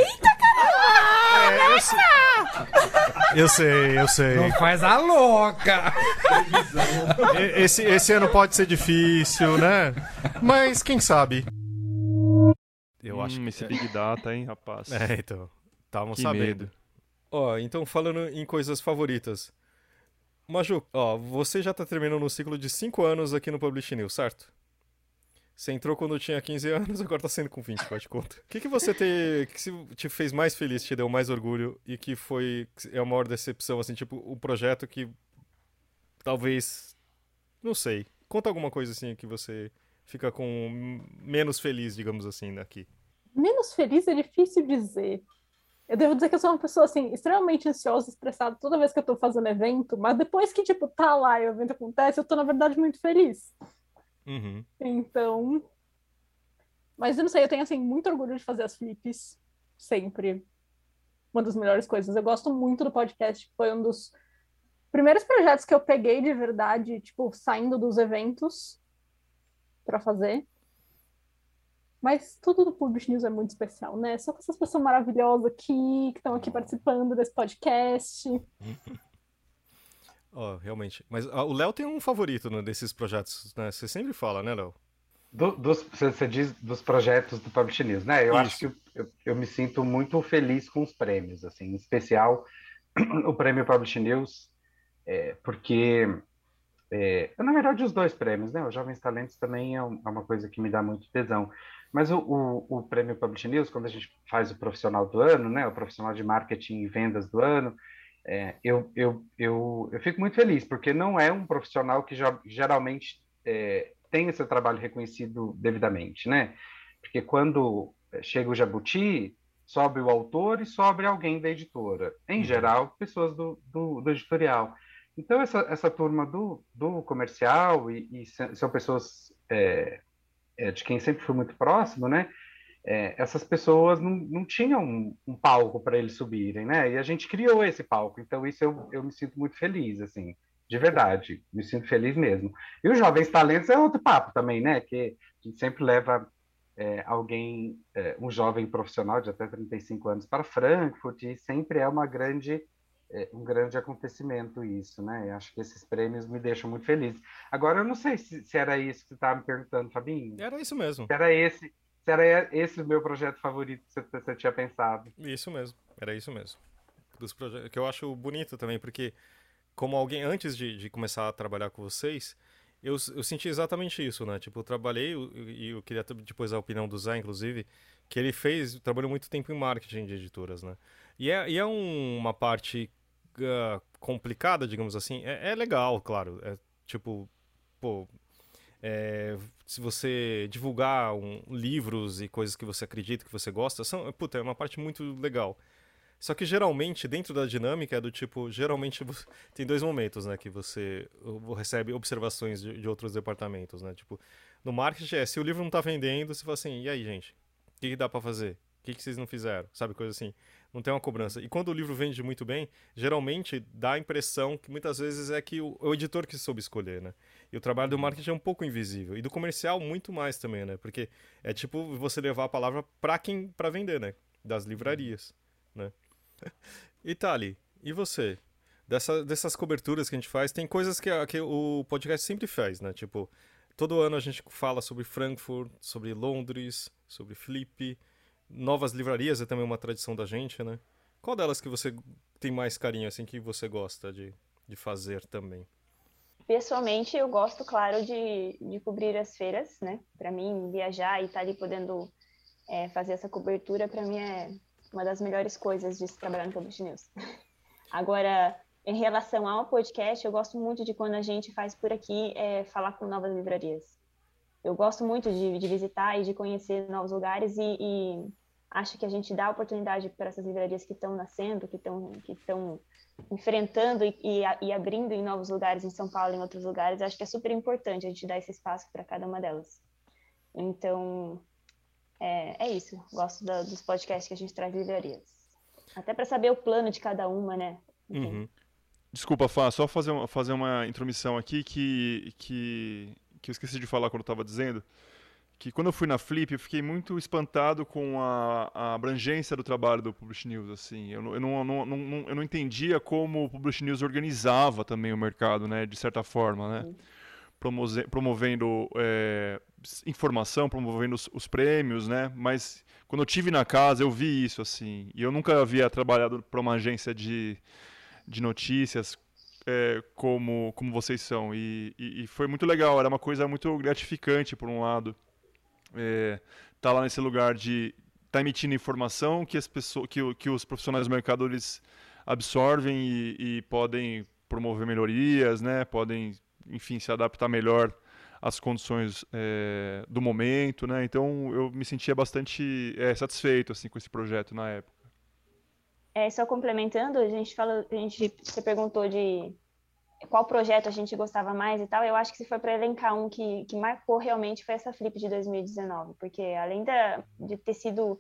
eu, sei, eu sei, eu sei. Não faz a louca! Esse, esse ano pode ser difícil, né? Mas quem sabe? Eu acho Hum, que esse Big Data, hein, rapaz. É, então. Estavam Que sabendo. medo. Ó, então falando em coisas favoritas. Maju, ó, você já tá terminando um ciclo de 5 anos aqui no Publish News, certo? Você entrou quando tinha 15 anos, agora tá sendo com 20, faz de conta. O que, que você te, que te fez mais feliz, te deu mais orgulho e que foi é a maior decepção, assim, tipo, o projeto que talvez. Não sei. Conta alguma coisa assim que você fica com menos feliz, digamos assim, aqui. Menos feliz é difícil dizer. Eu devo dizer que eu sou uma pessoa, assim, extremamente ansiosa, estressada toda vez que eu tô fazendo evento, mas depois que, tipo, tá lá e o evento acontece, eu tô, na verdade, muito feliz. Uhum. Então. Mas eu não sei, eu tenho, assim, muito orgulho de fazer as flips. Sempre. Uma das melhores coisas. Eu gosto muito do podcast, foi um dos primeiros projetos que eu peguei de verdade, tipo, saindo dos eventos pra fazer. Mas tudo do Publish News é muito especial, né? Só com essas pessoas maravilhosas aqui, que estão aqui participando desse podcast. Ó, realmente. Mas ah, o Léo tem um favorito né, desses projetos, né? Você sempre fala, né, Léo? Do- dos, você diz dos projetos do Publish News, né? Eu acho que eu, eu- me sinto muito feliz com os prêmios, assim, em especial o prêmio Publish News, é, porque é, na verdade, os dois prêmios, né? O Jovens Talentos também é, é uma coisa que me dá muito tesão. Mas o, o, o prêmio Publish News, quando a gente faz o profissional do ano, né? O profissional de marketing e vendas do ano, é, eu, eu, eu, eu fico muito feliz, porque não é um profissional que já, geralmente é, tem esse trabalho reconhecido devidamente, né? Porque quando é, chega o Jabuti, sobe o autor e sobe alguém da editora. Em geral, pessoas do, do, do editorial. Então, essa, essa turma do, do comercial, e, e são pessoas é, é, de quem sempre fui muito próximo, né? É, essas pessoas não, não tinham um, um palco para eles subirem, né? E a gente criou esse palco, então isso eu, eu me sinto muito feliz, assim, de verdade, me sinto feliz mesmo. E os Jovens Talentos é outro papo também, né? Que a gente sempre leva é, alguém, é, um jovem profissional de até 35 anos para Frankfurt, e sempre é uma grande, é, um grande acontecimento isso, né? Eu acho que esses prêmios me deixam muito feliz. Agora, eu não sei se, se era isso que você estava me perguntando, Fabinho. Era isso mesmo. Se era esse, se era esse o meu projeto favorito que você, tinha pensado. Isso mesmo, era isso mesmo. Dos projetos, que eu acho bonito também, porque como alguém, antes de, de começar a trabalhar com vocês, eu, eu senti exatamente isso, né? Tipo, eu trabalhei, eu- e eu queria ter depois a opinião do Zé, inclusive, que ele fez, trabalhou muito tempo em marketing de editoras, né? E é, e é um- uma parte ah, complicada, digamos assim. É, é legal, claro. É tipo, pô, é, se você divulgar um- livros e coisas que você acredita, que você gosta, são, puta, é uma parte muito legal. Só que geralmente, dentro da dinâmica, é do tipo, geralmente tem dois momentos, né, que você recebe observações de, de outros departamentos, né? Tipo, no marketing é, se o livro não tá vendendo, você fala assim, e aí, gente? O que, que dá pra fazer? O que, que vocês não fizeram? Sabe, coisa assim. Não tem uma cobrança. E quando o livro vende muito bem, geralmente dá a impressão que muitas vezes é que o, o editor que soube escolher, né? E o trabalho do marketing é um pouco invisível. E do comercial, muito mais também, né? Porque é tipo você levar a palavra pra quem para vender, né? Das livrarias, né? E Thali, e você? Dessa, dessas coberturas que a gente faz, tem coisas que, que o podcast sempre faz, né? Tipo, todo ano a gente fala sobre Frankfurt, sobre Londres, sobre Flip, novas livrarias é também uma tradição da gente, né? Qual delas que você tem mais carinho, assim, que você gosta de, de fazer também? Pessoalmente, eu gosto, claro, de, de cobrir as feiras, né? Para mim, viajar e estar ali podendo é, fazer essa cobertura, para mim é uma das melhores coisas de se trabalhar no Publish News. Agora, em relação ao podcast, eu gosto muito de quando a gente faz por aqui é, falar com novas livrarias. Eu gosto muito de, de visitar e de conhecer novos lugares e, e acho que a gente dá oportunidade para essas livrarias que estão nascendo, que estão que estão enfrentando e, e, e abrindo em novos lugares, em São Paulo, em outros lugares, acho que é super importante a gente dar esse espaço para cada uma delas. Então, é, é isso. Gosto da- dos podcasts que a gente traz de livrarias. Até para saber o plano de cada uma, né? Uhum. Desculpa, Fá, só fazer uma, fazer uma intromissão aqui que, que, que eu esqueci de falar quando eu estava dizendo. Que quando eu fui na Flip, eu fiquei muito espantado com a, a abrangência do trabalho do Publish News. Assim. Eu, não, eu, não, não, não- eu não entendia como o Publish News organizava também o mercado, né, de certa forma. Né? Promoze- promovendo é, informação, promovendo os, os prêmios, né? Mas quando eu tive na casa, eu vi isso, assim. E eu nunca havia trabalhado para uma agência de, de notícias é, como, como vocês são. E, e, e foi muito legal, era uma coisa muito gratificante, por um lado. É, tá lá nesse lugar de tá emitindo informação que as pessoas que, que os profissionais do mercado eles absorvem e, e podem promover melhorias né podem enfim se adaptar melhor às condições é, do momento né então eu me sentia bastante é, satisfeito assim com esse projeto na época É, só complementando, a gente fala, a gente, você perguntou de qual projeto a gente gostava mais e tal. Eu acho que se for para elencar um que, que marcou realmente foi essa Flip de 2019, porque além da, de ter sido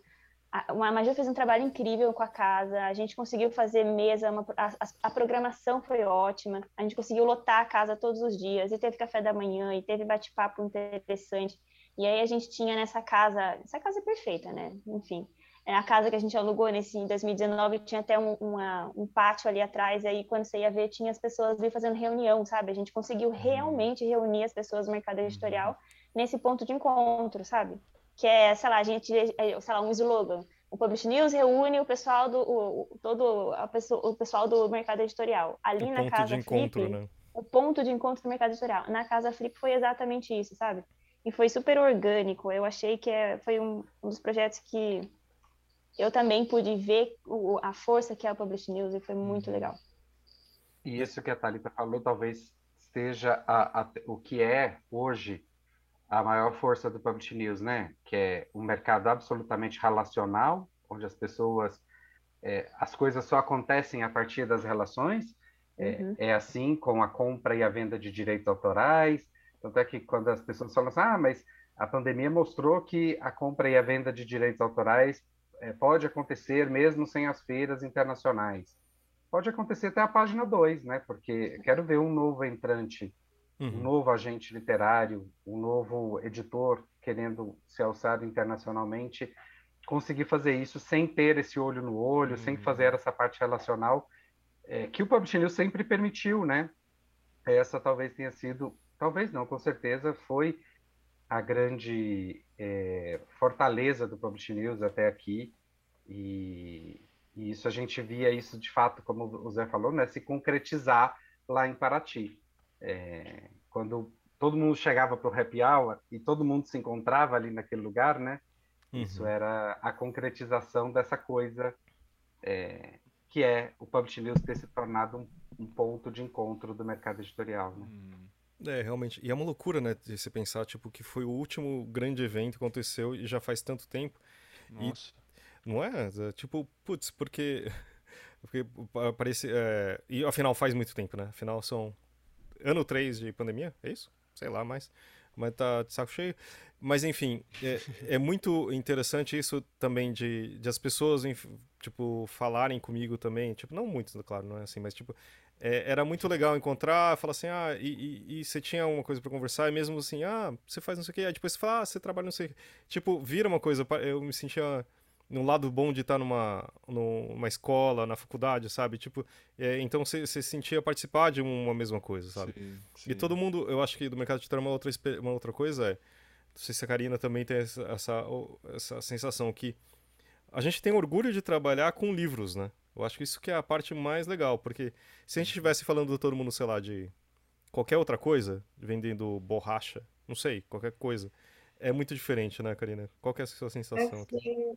a, a Maju fez um trabalho incrível com a casa, a gente conseguiu fazer mesa, uma, a, a- programação foi ótima, a gente conseguiu lotar a casa todos os dias, e teve café da manhã, e teve bate-papo interessante. E aí a gente tinha nessa casa, essa casa é perfeita, né? Enfim, a casa que a gente alugou nesse em 2019 tinha até um, uma- um pátio ali atrás, e aí quando você ia ver, tinha as pessoas ali fazendo reunião, sabe? A gente conseguiu realmente reunir as pessoas do mercado editorial nesse ponto de encontro, sabe? Que é, sei lá, a gente, é, sei lá, um slogan. O Publish News reúne o pessoal do, o, o- todo a pessoa, o pessoal do mercado editorial. Ali Um na ponto casa de encontro, Flip, né? o ponto de encontro do mercado editorial. Na Casa Flip foi exatamente isso, sabe? E foi super orgânico. Eu achei que é, foi um, um dos projetos que eu também pude ver o, a força que é o Publish News e foi muito legal. E isso que a Thalita falou talvez seja a, a, o que é hoje a maior força do Publish News, né? Que é um mercado absolutamente relacional, onde as pessoas, é, as coisas só acontecem a partir das relações. É, uhum. é, assim com a compra e a venda de direitos autorais. Tanto é que quando as pessoas falam assim, ah, mas a pandemia mostrou que a compra e a venda de direitos autorais é, pode acontecer mesmo sem as feiras internacionais. Pode acontecer até a página 2, né? Porque quero ver um novo entrante uhum. um novo agente literário, um novo editor querendo se alçar internacionalmente, conseguir fazer isso sem ter esse olho no olho, uhum. sem fazer essa parte relacional é, que o Publishing News sempre permitiu, né? Essa talvez tenha sido, talvez não, com certeza foi a grande é, fortaleza do Publishing News até aqui e, e, isso a gente via isso de fato, como o Zé falou, né, se concretizar lá em Paraty. É, quando todo mundo chegava para o happy hour e todo mundo se encontrava ali naquele lugar, né? Uhum. Isso era a concretização dessa coisa é, que é o Publish News ter se tornado um, um, ponto de encontro do mercado editorial, né? Hum. É, realmente. E é uma loucura, né, de se pensar, tipo, que foi o último grande evento que aconteceu e já faz tanto tempo. Nossa. E, não é? é? Tipo, putz, porque... porque parece... É, e afinal faz muito tempo, né? Afinal são ano 3 de pandemia, é isso? Sei lá, mas, mas tá de saco cheio. Mas enfim, é, é muito interessante isso também de, de as pessoas, tipo, falarem comigo também. Tipo, não muitos, claro, não é assim, mas tipo, é, era muito legal encontrar, falar assim, ah, e, e, e você tinha uma coisa para conversar, e mesmo assim, ah, você faz não sei o que, aí depois você fala, ah, você trabalha não sei o que. Tipo, vira uma coisa, eu me sentia no lado bom de estar numa, numa escola, na faculdade, sabe? Tipo, é, então você sentia participar de uma mesma coisa, sabe? Sim, sim. E todo mundo, eu acho que do mercado de trabalho uma outra, uma outra coisa é, não sei se a Karina também tem essa, essa, essa sensação que a gente tem orgulho de trabalhar com livros, né? Eu acho que isso que é a parte mais legal, porque se a gente estivesse falando de todo mundo, sei lá, de qualquer outra coisa, vendendo borracha, não sei, qualquer coisa, é muito diferente, né, Karina? Qual que é a sua sensação? É,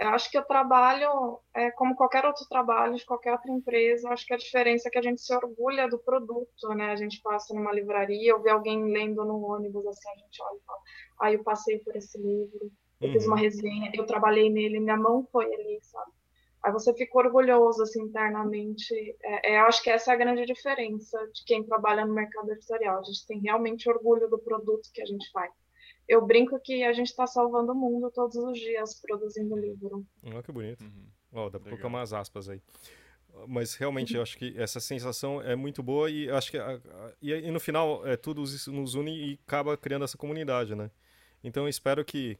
eu acho que o trabalho, é, como qualquer outro trabalho de qualquer outra empresa, acho que a diferença é que a gente se orgulha do produto, né? A gente passa numa livraria, ou vê alguém lendo no ônibus, assim, a gente olha e fala, ah, eu passei por esse livro, eu uhum. fiz uma uhum. resenha, eu trabalhei nele, minha mão foi ali, sabe? Aí você fica orgulhoso, assim, internamente. É, é, eu acho que essa é a grande diferença de quem trabalha no mercado editorial. A gente tem realmente orgulho do produto que a gente faz eu brinco que a gente está salvando o mundo todos os dias produzindo livro. Olha que bonito. Uhum. Oh, dá para colocar umas aspas aí. Mas realmente eu acho que essa sensação é muito boa e acho que a, a, e, e, no final é, tudo isso nos une e acaba criando essa comunidade, né? Então eu espero que,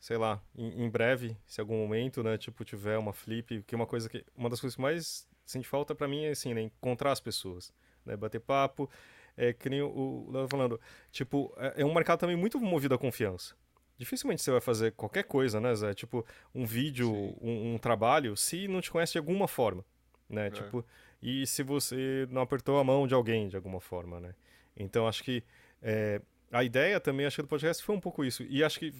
sei lá, em, em breve, se algum momento, né, tipo tiver uma flip, que é uma coisa que uma das coisas que mais sente falta para mim é assim, né, encontrar as pessoas, né, bater papo é que nem o Léo falando, tipo, é, é um mercado também muito movido à confiança. Dificilmente você vai fazer qualquer coisa, né, Zé? Tipo, um vídeo, um, um, trabalho, se não te conhece de alguma forma, né? É. Tipo, e se você não apertou a mão de alguém de alguma forma, né? Então, acho que é, a ideia também, acho que do podcast foi um pouco isso. E acho que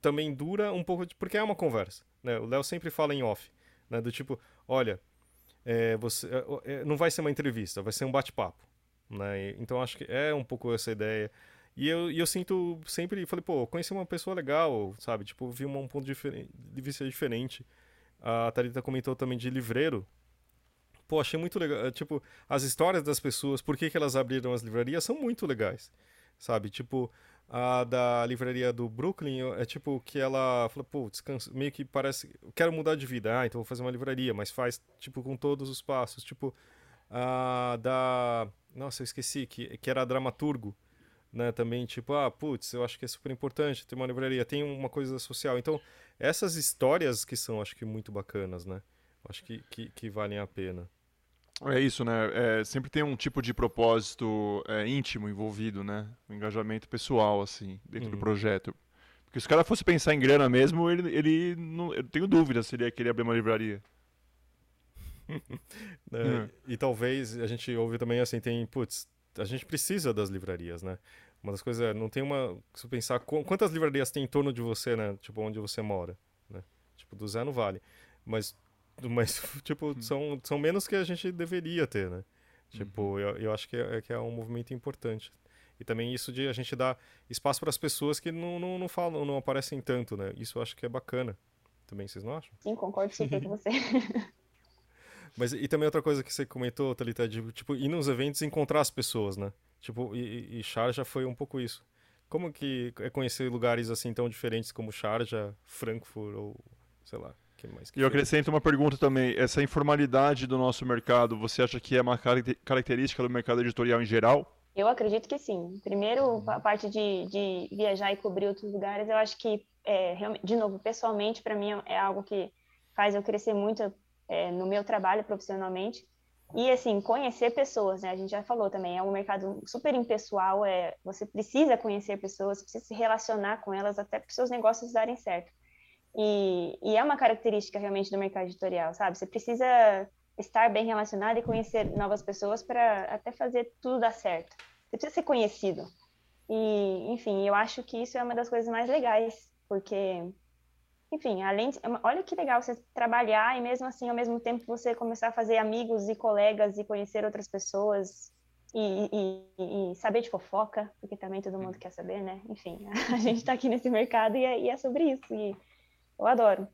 também dura um pouco, de, porque é uma conversa, né? O Léo sempre fala em off, né? Do tipo, olha, é, você, é, é não vai ser uma entrevista, vai ser um bate-papo. Né? Então acho que é um pouco essa ideia. E eu, e eu sinto sempre, falei, pô, conheci uma pessoa legal, sabe? Tipo, vi um ponto diferente, de vista diferente. A Thalita comentou também de livreiro. Pô, achei muito legal. Tipo, as histórias das pessoas, por que, que elas abriram as livrarias, são muito legais, sabe? Tipo, a da livraria do Brooklyn é tipo que ela falou, pô, descansa, meio que parece, quero mudar de vida, ah, então vou fazer uma livraria, mas faz, tipo, com todos os passos. Tipo, a da nossa, eu esqueci, que, que era dramaturgo, né? Também, tipo, ah, putz, eu acho que é super importante ter uma livraria, tem uma coisa social. Então, essas histórias que são, acho que, muito bacanas, né? Acho que, que, que valem a pena. É isso, né? É, sempre tem um tipo de propósito é, íntimo envolvido, né? Um engajamento pessoal, assim, dentro uhum. do projeto. Porque se o cara fosse pensar em grana mesmo, ele, ele não, eu tenho dúvida se ele ia querer abrir uma livraria. Né? E talvez a gente ouve também assim, tem, putz, a gente precisa das livrarias, né? Uma das coisas é, não tem uma. Se pensar, qu- quantas livrarias tem em torno de você, né? Tipo, onde você mora, né? Tipo, do Zé não vale. Mas, mas tipo, são, são menos que a gente deveria ter, né? Tipo, eu, eu acho que é, que é um movimento importante. E também isso de a gente dar espaço para as pessoas que não, não, não falam, não aparecem tanto, né? Isso eu acho que é bacana. Também, vocês não acham? Sim, concordo super com você. Mas e também outra coisa que você comentou, Thalita, de, tipo, ir nos eventos e encontrar as pessoas, né? Tipo, e, e Sharjah foi um pouco isso. Como que é conhecer lugares assim tão diferentes como Sharjah, Frankfurt ou sei lá, que mais que E eu acrescento uma pergunta também. Essa informalidade do nosso mercado, você acha que é uma caracte- característica do mercado editorial em geral? Eu acredito que sim. Primeiro, a parte de, de viajar e cobrir outros lugares, eu acho que, é, de novo, pessoalmente, para mim é algo que faz eu crescer muito é, no meu trabalho profissionalmente. E, assim, conhecer pessoas, né? A gente já falou também, é um mercado super impessoal, é, você precisa conhecer pessoas, precisa se relacionar com elas até para os seus negócios darem certo. E, e é uma característica realmente do mercado editorial, sabe? Você precisa estar bem relacionado e conhecer novas pessoas para até fazer tudo dar certo. Você precisa ser conhecido. E, enfim, eu acho que isso é uma das coisas mais legais, porque, enfim, além de, olha que legal você trabalhar e mesmo assim, ao mesmo tempo, você começar a fazer amigos e colegas e conhecer outras pessoas e, e, e saber de fofoca, porque também todo mundo quer saber, né? Enfim, a gente está aqui nesse mercado e é, e é sobre isso. E eu adoro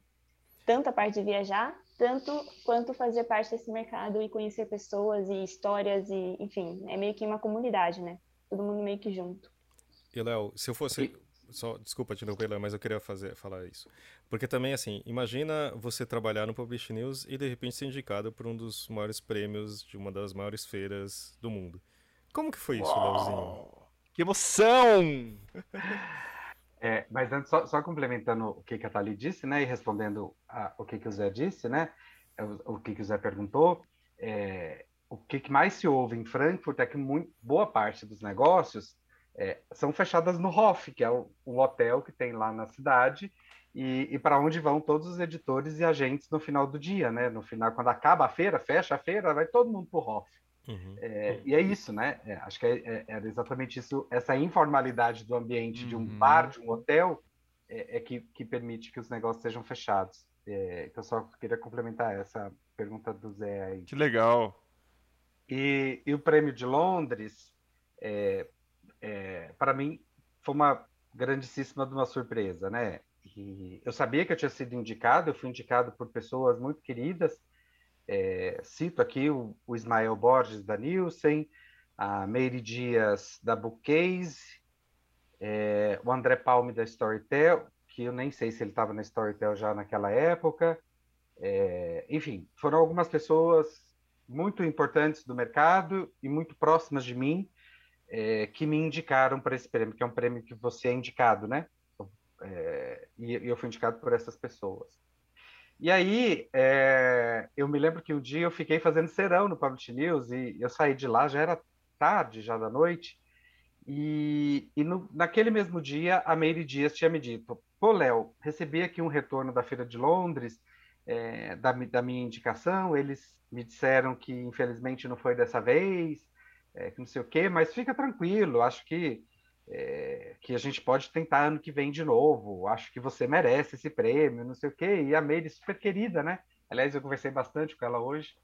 tanto a parte de viajar, tanto quanto fazer parte desse mercado e conhecer pessoas e histórias e, enfim, é meio que uma comunidade, né? Todo mundo meio que junto. E Léo, se eu fosse. Só, desculpa te interromper, Léo, mas eu queria fazer, falar isso. Porque também, assim, imagina você trabalhar no Publish News e de repente ser indicado por um dos maiores prêmios de uma das maiores feiras do mundo. Como que foi isso, Léozinho? Que emoção! É, mas antes, só, só complementando o que, que a Thali disse, né, e respondendo a, o que, que o Zé disse, né, o, o que, que o Zé perguntou, é, o que, que mais se ouve em Frankfurt é que muito, boa parte dos negócios é, são fechadas no Hof, que é o, o hotel que tem lá na cidade, e, e para onde vão todos os editores e agentes no final do dia, né? No final, quando acaba a feira, fecha a feira, vai todo mundo para o Hof. É, e é isso, né? É, acho que é, é, era exatamente isso, essa informalidade do ambiente de um bar, de um hotel, é, é que, que permite que os negócios sejam fechados. É, então, só queria complementar essa pergunta do Zé aí. Que legal. E, e o prêmio de Londres, é, para mim, foi uma grandíssima uma surpresa, né? E eu sabia que eu tinha sido indicado, eu fui indicado por pessoas muito queridas. É, cito aqui o, o Ismael Borges da Nielsen, a Meire Dias da Bookcase, é, o André Palme da Storytel, que eu nem sei se ele estava na Storytel já naquela época. É, enfim, foram algumas pessoas muito importantes do mercado e muito próximas de mim é, que me indicaram para esse prêmio, que é um prêmio que você é indicado, né? É, e, eu fui indicado por essas pessoas. E aí, é, eu me lembro que um dia eu fiquei fazendo serão no Publish News e eu saí de lá, já era tarde, já da noite, e, e no, naquele mesmo dia a Meire Dias tinha me dito, pô, Léo, recebi aqui um retorno da Feira de Londres, é, da, da, minha indicação, eles me disseram que infelizmente não foi dessa vez, é, que não sei o quê, mas fica tranquilo, acho que é, que a gente pode tentar ano que vem de novo. Acho que você merece esse prêmio, não sei o quê. E a Meire, super querida, né? Aliás, eu conversei bastante com ela hoje.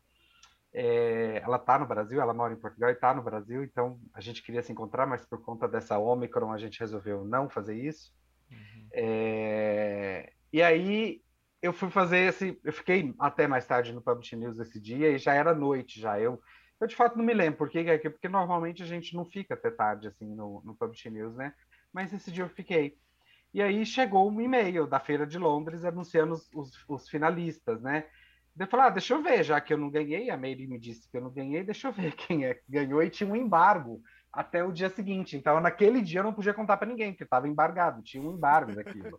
É, ela está no Brasil, ela mora em Portugal e está no Brasil, então a gente queria se encontrar, mas por conta dessa Omicron a gente resolveu não fazer isso. Uhum. É, e aí eu fui fazer esse. Eu fiquei até mais tarde no Publish News esse dia e já era noite já. Eu eu de fato não me lembro por que é que, porque normalmente a gente não fica até tarde assim no, no Publish News, né? Mas esse dia eu fiquei. E aí chegou um e-mail da Feira de Londres anunciando os, os, os finalistas, né? Eu falei, ah, deixa eu ver, já que eu não ganhei, a Meire me disse que eu não ganhei, deixa eu ver quem é que ganhou e tinha um embargo até o dia seguinte. Então, naquele dia eu não podia contar para ninguém, porque estava embargado, tinha um embargo daquilo.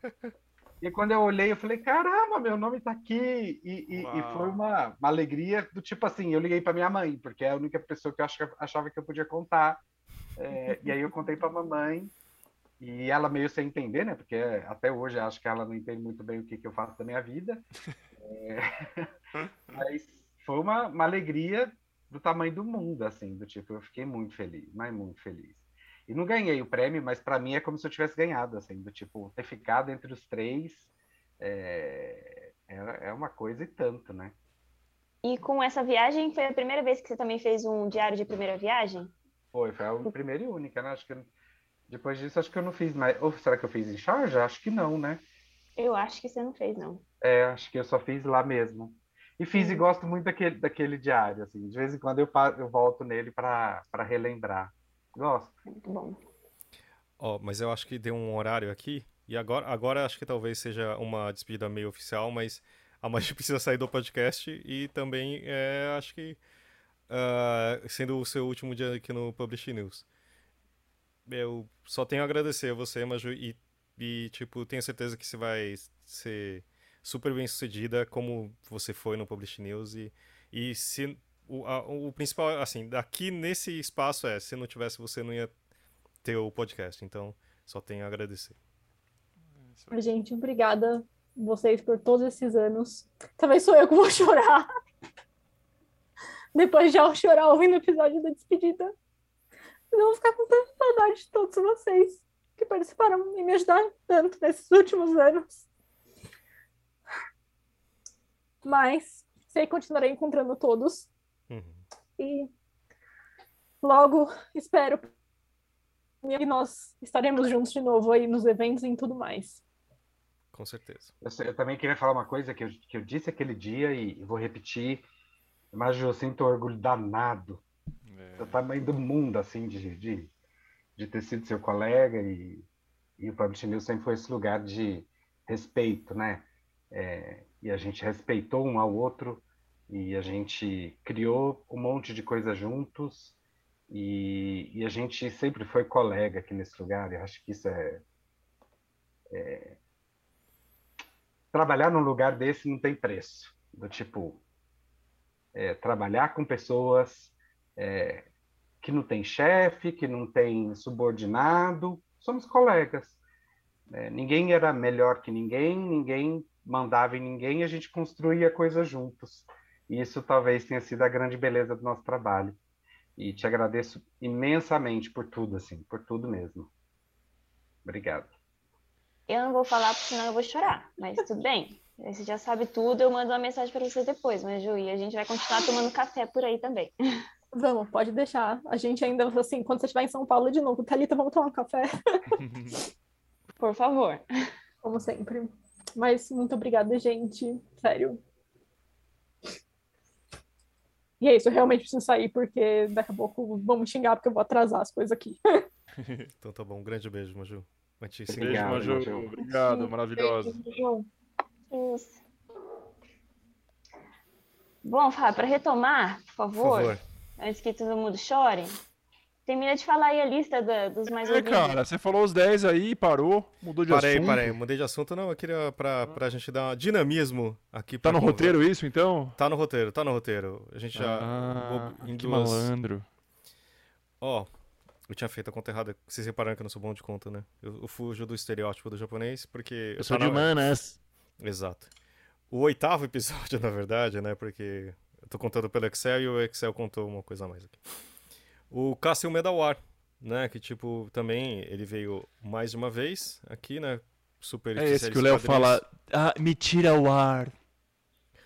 E quando eu olhei, eu falei, caramba, meu nome tá aqui. E, e, e foi uma, uma, alegria do tipo assim, eu liguei para minha mãe, porque é a única pessoa que eu achava que eu podia contar. É, e aí eu contei para mamãe, e ela meio sem entender, né? Porque até hoje acho que ela não entende muito bem o que, que eu faço da minha vida. É, mas foi uma, uma alegria do tamanho do mundo, assim, do tipo, eu fiquei muito feliz, mas muito feliz. E não ganhei o prêmio, mas para mim é como se eu tivesse ganhado, assim, do tipo, ter ficado entre os três é, é, é uma coisa e tanto, né? E com essa viagem, foi a primeira vez que você também fez um diário de primeira viagem? Foi, foi a primeira e única, né? Acho que depois disso, acho que eu não fiz mais. Ou será que eu fiz em charge? Acho que não, né? Eu acho que você não fez, não. É, acho que eu só fiz lá mesmo. E fiz e gosto muito daquele, daquele diário, assim. De vez em quando eu, eu volto nele para relembrar. Gosto. Muito bom. Ó, mas eu acho que deu um horário aqui. E agora, agora acho que talvez seja uma despedida meio oficial, mas a Magia precisa sair do podcast e também é, acho que uh, sendo o seu último dia aqui no Publish News. Eu só tenho a agradecer a você, Maju, e, e tipo, tenho certeza que você vai ser super bem sucedida como você foi no Publish News e, e se o, a, o principal, assim, daqui nesse espaço é, se não tivesse você não ia ter o podcast, então só tenho a agradecer. Gente, obrigada vocês por todos esses anos. Talvez sou eu que vou chorar. Depois de eu chorar ouvindo o episódio da despedida. Eu vou ficar com tanta saudade de todos vocês que participaram e me ajudaram tanto nesses últimos anos. Mas sei que continuarei encontrando todos. Uhum. E logo espero que nós estaremos juntos de novo aí nos eventos e em tudo mais. Com certeza. Eu, eu, também queria falar uma coisa que eu, que eu disse aquele dia e vou repetir, mas eu sinto orgulho danado é. do tamanho do mundo, assim, de, de, de ter sido seu colega e, e o Publish News sempre foi esse lugar de respeito, né? É, e a gente respeitou um ao outro e a gente criou um monte de coisa juntos e, e a gente sempre foi colega aqui nesse lugar. E acho que isso é, é trabalhar num lugar desse não tem preço. Do tipo, é, trabalhar com pessoas é, que não tem chefe, que não tem subordinado, somos colegas. É, ninguém era melhor que ninguém, ninguém mandava em ninguém, a gente construía coisas juntos. E isso talvez tenha sido a grande beleza do nosso trabalho. E te agradeço imensamente por tudo, assim, por tudo mesmo. Obrigado. Eu não vou falar, porque senão eu vou chorar, mas tudo bem. Você já sabe tudo, eu mando uma mensagem para você depois, mas Ju, e a gente vai continuar tomando café por aí também. Vamos, pode deixar. A gente ainda, assim, quando você estiver em São Paulo de novo, Thalita, vamos tomar um café? Por favor. Como sempre. Mas muito obrigada, gente. Sério. E é isso, eu realmente preciso sair, porque daqui a pouco vão me xingar, porque eu vou atrasar as coisas aqui. então tá bom, um grande beijo, Maju. Muitíssimo beijo, Maju. Maju. Obrigado, maravilhosa. Isso. Bom, Fábio, para retomar, por favor, por favor, antes que todo mundo chore, termina de falar aí a lista da, dos mais é, ouvidos. cara, você falou os 10 aí, parou, mudou de parei, assunto. Parei, parei, mudei de assunto, não, eu queria pra, pra gente dar um dinamismo aqui. Tá no conversa. roteiro isso, então? Tá no roteiro, tá no roteiro. A gente já... Ah, que duas... malandro. Ó, oh, eu tinha feito a conta errada. Vocês repararam que eu não sou bom de conta, né? Eu, eu fujo do estereótipo do japonês porque. Eu, eu sou de humanas. Exato. O oitavo episódio, na verdade, né? Porque eu tô contando pelo Excel e o Excel contou uma coisa a mais aqui. O Cássio Medawar, né? Que, tipo, também ele veio mais de uma vez aqui, né? Super É esse que o Léo fala. Ah, me tira o ar.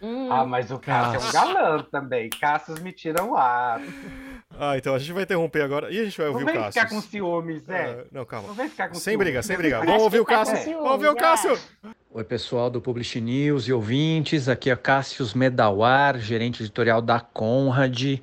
Hum. Ah, mas o Cássio é um galã também. Cássio me tira o ar. Ah, então a gente vai interromper agora e a gente vai ouvir não o Cássio. ficar com ciúmes, é. Uh, não, calma. Não vem ficar com sem ciúmes. briga, sem briga. Vamos ouvir o Cássio. É. Vamos ouvir o Cássio. Oi, pessoal do Publish News e ouvintes. Aqui é Cássio Medawar, gerente editorial da Conrad.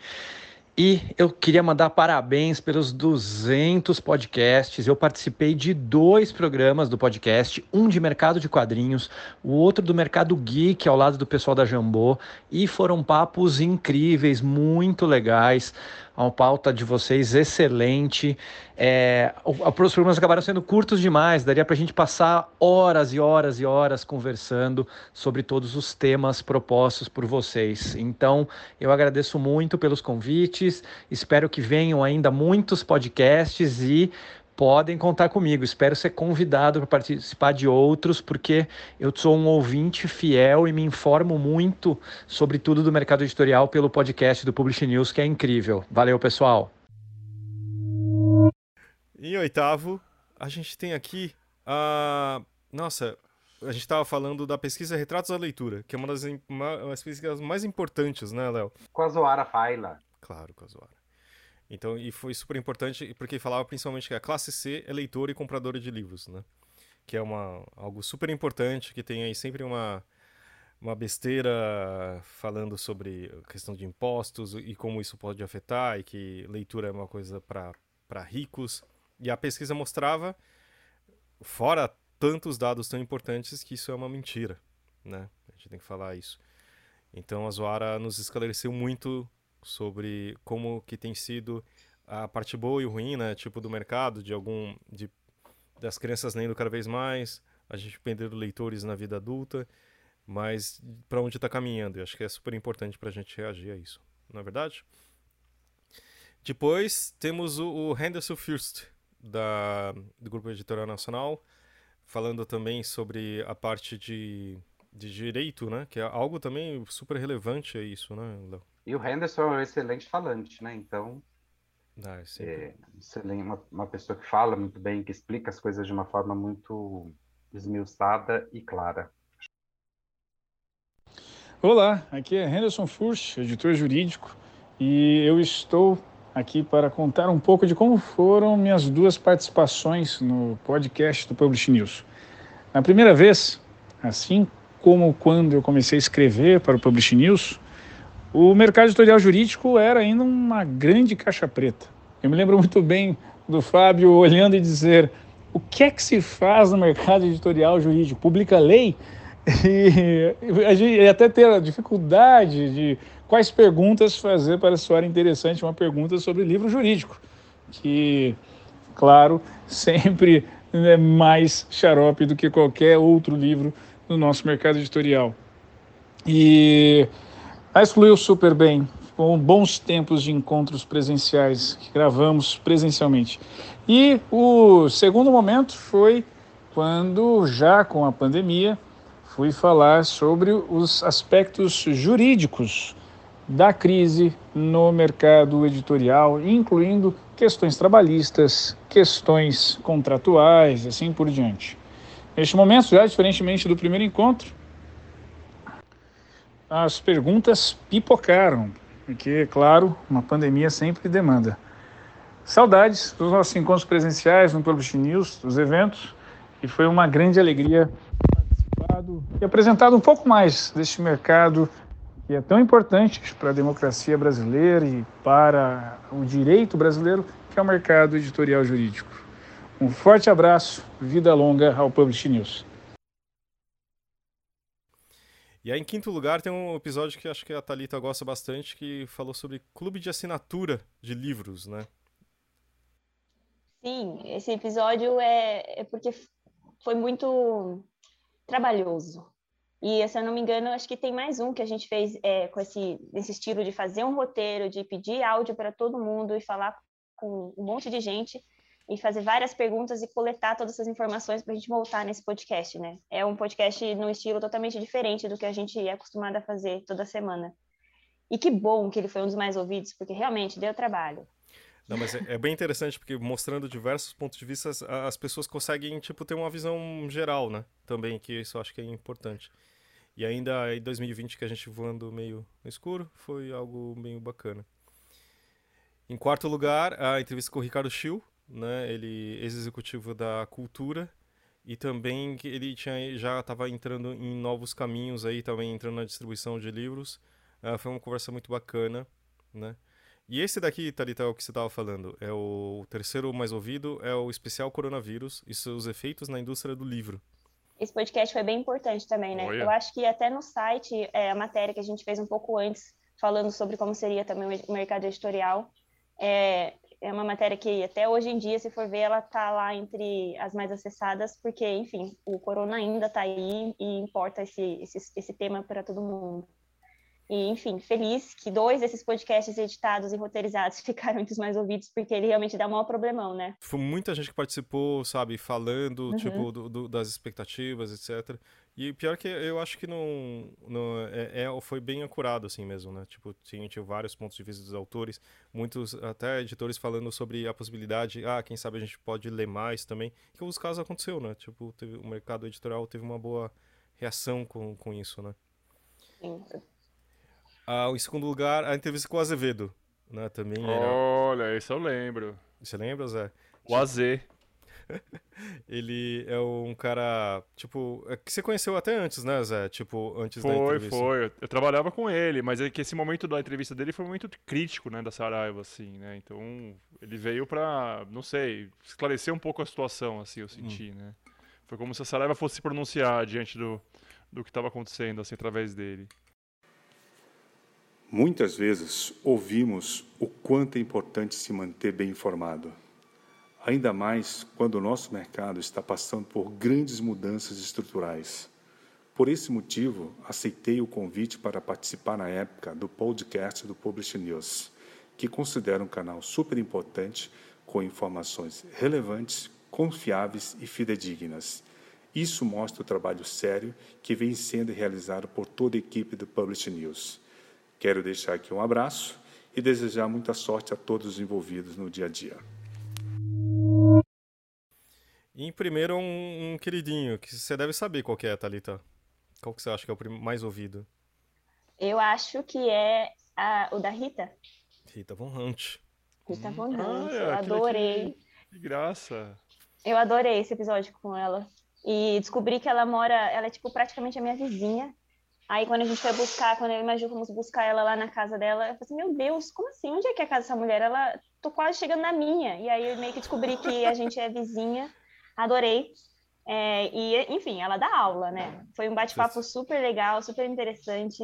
E eu queria mandar parabéns pelos 200 podcasts. Eu participei de dois programas do podcast, um de mercado de quadrinhos, o outro do mercado geek, ao lado do pessoal da Jambô, e foram papos incríveis, muito legais uma pauta de vocês excelente. É, os programas acabaram sendo curtos demais, daria para a gente passar horas e horas e horas conversando sobre todos os temas propostos por vocês. Então, eu agradeço muito pelos convites, espero que venham ainda muitos podcasts e podem contar comigo. Espero ser convidado para participar de outros, porque eu sou um ouvinte fiel e me informo muito sobre tudo do mercado editorial pelo podcast do Publish News, que é incrível. Valeu, pessoal. Em oitavo, a gente tem aqui a. Nossa, a gente estava falando da pesquisa Retratos da Leitura, que é uma das, uma, das pesquisas mais importantes, né, Léo? Com a Zoara Faila. Claro, com a Zoara. Então, e foi super importante porque falava principalmente que a classe C é leitora e compradora de livros, né? Que é uma, algo super importante, que tem aí sempre uma, uma besteira falando sobre questão de impostos e como isso pode afetar, e que leitura é uma coisa para ricos. E a pesquisa mostrava, fora tantos dados tão importantes, que isso é uma mentira, né? A gente tem que falar isso. Então a Zoara nos esclareceu muito sobre como que tem sido a parte boa e ruim, né, tipo do mercado, de algum de das crianças lendo cada vez mais, a gente perdendo leitores na vida adulta, mas para onde está caminhando? Eu acho que é super importante para a gente reagir a isso, não é verdade? Depois temos o, o Henderson Fürst, da, do Grupo Editorial Nacional, falando também sobre a parte de, de direito, né? Que é algo também super relevante isso, né, Léo? E o Henderson é um excelente falante, né? Então, ah, é excelente, uma, uma pessoa que fala muito bem, que explica as coisas de uma forma muito esmiuçada e clara. Olá, aqui é Henderson Furch, editor jurídico, e eu estou aqui para contar um pouco de como foram minhas duas participações no podcast do Publish News. Na primeira vez, assim como quando eu comecei a escrever para o Publish News, o mercado editorial jurídico era ainda uma grande caixa preta. Eu me lembro muito bem do Fábio olhando e dizer: o que é que se faz no mercado editorial jurídico? Publica lei? E até ter a dificuldade de quais perguntas fazer para soar interessante uma pergunta sobre livro jurídico, que, claro, sempre é mais xarope do que qualquer outro livro no nosso mercado editorial. E mas fluiu super bem, com bons tempos de encontros presenciais que gravamos presencialmente. E o segundo momento foi quando, já com a pandemia, fui falar sobre os aspectos jurídicos da crise no mercado editorial, incluindo questões trabalhistas, questões contratuais, assim por diante. Neste momento, já diferentemente do primeiro encontro, as perguntas pipocaram, porque, claro, uma pandemia sempre demanda. Saudades dos nossos encontros presenciais no Publish News, dos eventos, e foi uma grande alegria participado e apresentado um pouco mais deste mercado que é tão importante para a democracia brasileira e para o direito brasileiro, que é o mercado editorial jurídico. Um forte abraço, vida longa ao Publish News. E aí, em quinto lugar, tem um episódio que acho que a Thalita gosta bastante, que falou sobre clube de assinatura de livros, né? Sim, esse episódio é, é porque foi muito trabalhoso. E, se eu não me engano, acho que tem mais um que a gente fez é, com esse, esse estilo de fazer um roteiro, de pedir áudio para todo mundo e falar com um monte de gente e fazer várias perguntas e coletar todas essas informações para a gente voltar nesse podcast, né? É um podcast no estilo totalmente diferente do que a gente é acostumado a fazer toda semana. E que bom que ele foi um dos mais ouvidos, porque realmente deu trabalho. Não, mas é, é bem interessante, porque mostrando diversos pontos de vista, as, as, pessoas conseguem, tipo, ter uma visão geral, né? Também, que isso eu acho que é importante. E ainda em 2020, que a gente voando meio no escuro, foi algo meio bacana. Em quarto lugar, a entrevista com o Ricardo Schill, né? Ele ex-executivo da cultura e também que ele tinha, já estava entrando em novos caminhos aí, também entrando na distribuição de livros. Uh, foi uma conversa muito bacana, né? E esse daqui, Thalita, é o que você estava falando, é o terceiro mais ouvido, é o especial coronavírus e seus efeitos na indústria do livro. Esse podcast foi bem importante também, né? Olha. Eu acho que até no site, é, a matéria que a gente fez um pouco antes, falando sobre como seria também o mercado editorial, é, é uma matéria que até hoje em dia, se for ver, ela está lá entre as mais acessadas, porque, enfim, o corona ainda está aí e importa esse, esse, esse tema para todo mundo. E, enfim, feliz que dois desses podcasts editados e roteirizados ficaram entre os mais ouvidos, porque ele realmente dá um maior problemão, né? Foi muita gente que participou, sabe, falando, Uhum. tipo, do- do- das expectativas, etc. E pior que eu acho que não, não é, é- foi bem acurado, assim mesmo, né? Tipo, tinha, tinha vários pontos de vista dos autores, muitos, até editores falando sobre a possibilidade, ah, quem sabe a gente pode ler mais também, que os casos aconteceu, né? Tipo, teve- o mercado editorial teve uma boa reação com, com isso, né? Sim. Ah, em segundo lugar, a entrevista com o Azevedo, né? Também era... Olha, esse eu lembro. Você lembra, Zé? O AZ. Ele é um cara, tipo, é que você conheceu até antes, né, Zé? Tipo, antes da Foi, entrevista. foi. Eu, eu trabalhava com ele, mas é que esse momento da entrevista dele foi um momento crítico, né, da Saraiva, assim, né? Então, ele veio pra, não sei, esclarecer um pouco a situação, assim, eu senti, né? Foi como se a Saraiva fosse se pronunciar diante do, do que estava acontecendo, assim, através dele. Muitas vezes ouvimos o quanto é importante se manter bem informado. Ainda mais quando o nosso mercado está passando por grandes mudanças estruturais. Por esse motivo, aceitei o convite para participar na época do podcast do Publish News, que considero um canal super importante com informações relevantes, confiáveis e fidedignas. Isso mostra o trabalho sério que vem sendo realizado por toda a equipe do Publish News. Quero deixar aqui um abraço e desejar muita sorte a todos os envolvidos no dia a dia. E em primeiro, um, um queridinho, que você deve saber qual que é, Thalita. Qual que você acha que é o mais ouvido? Eu acho que é a- o da Rita. Rita Von Hunt. Rita Von Hunt. Eu que- adorei. Que, que graça. Eu adorei esse episódio com ela. E descobri que ela mora, ela é tipo praticamente a minha vizinha. Aí quando a gente foi buscar, quando eu Maju fomos buscar ela lá na casa dela, eu falei assim, meu Deus, como assim? Onde é que é a casa dessa mulher? Ela, tô quase chegando na minha. E aí eu meio que descobri que a gente é vizinha. Adorei. É, e, enfim, ela dá aula, né? Foi um bate-papo super legal, super interessante.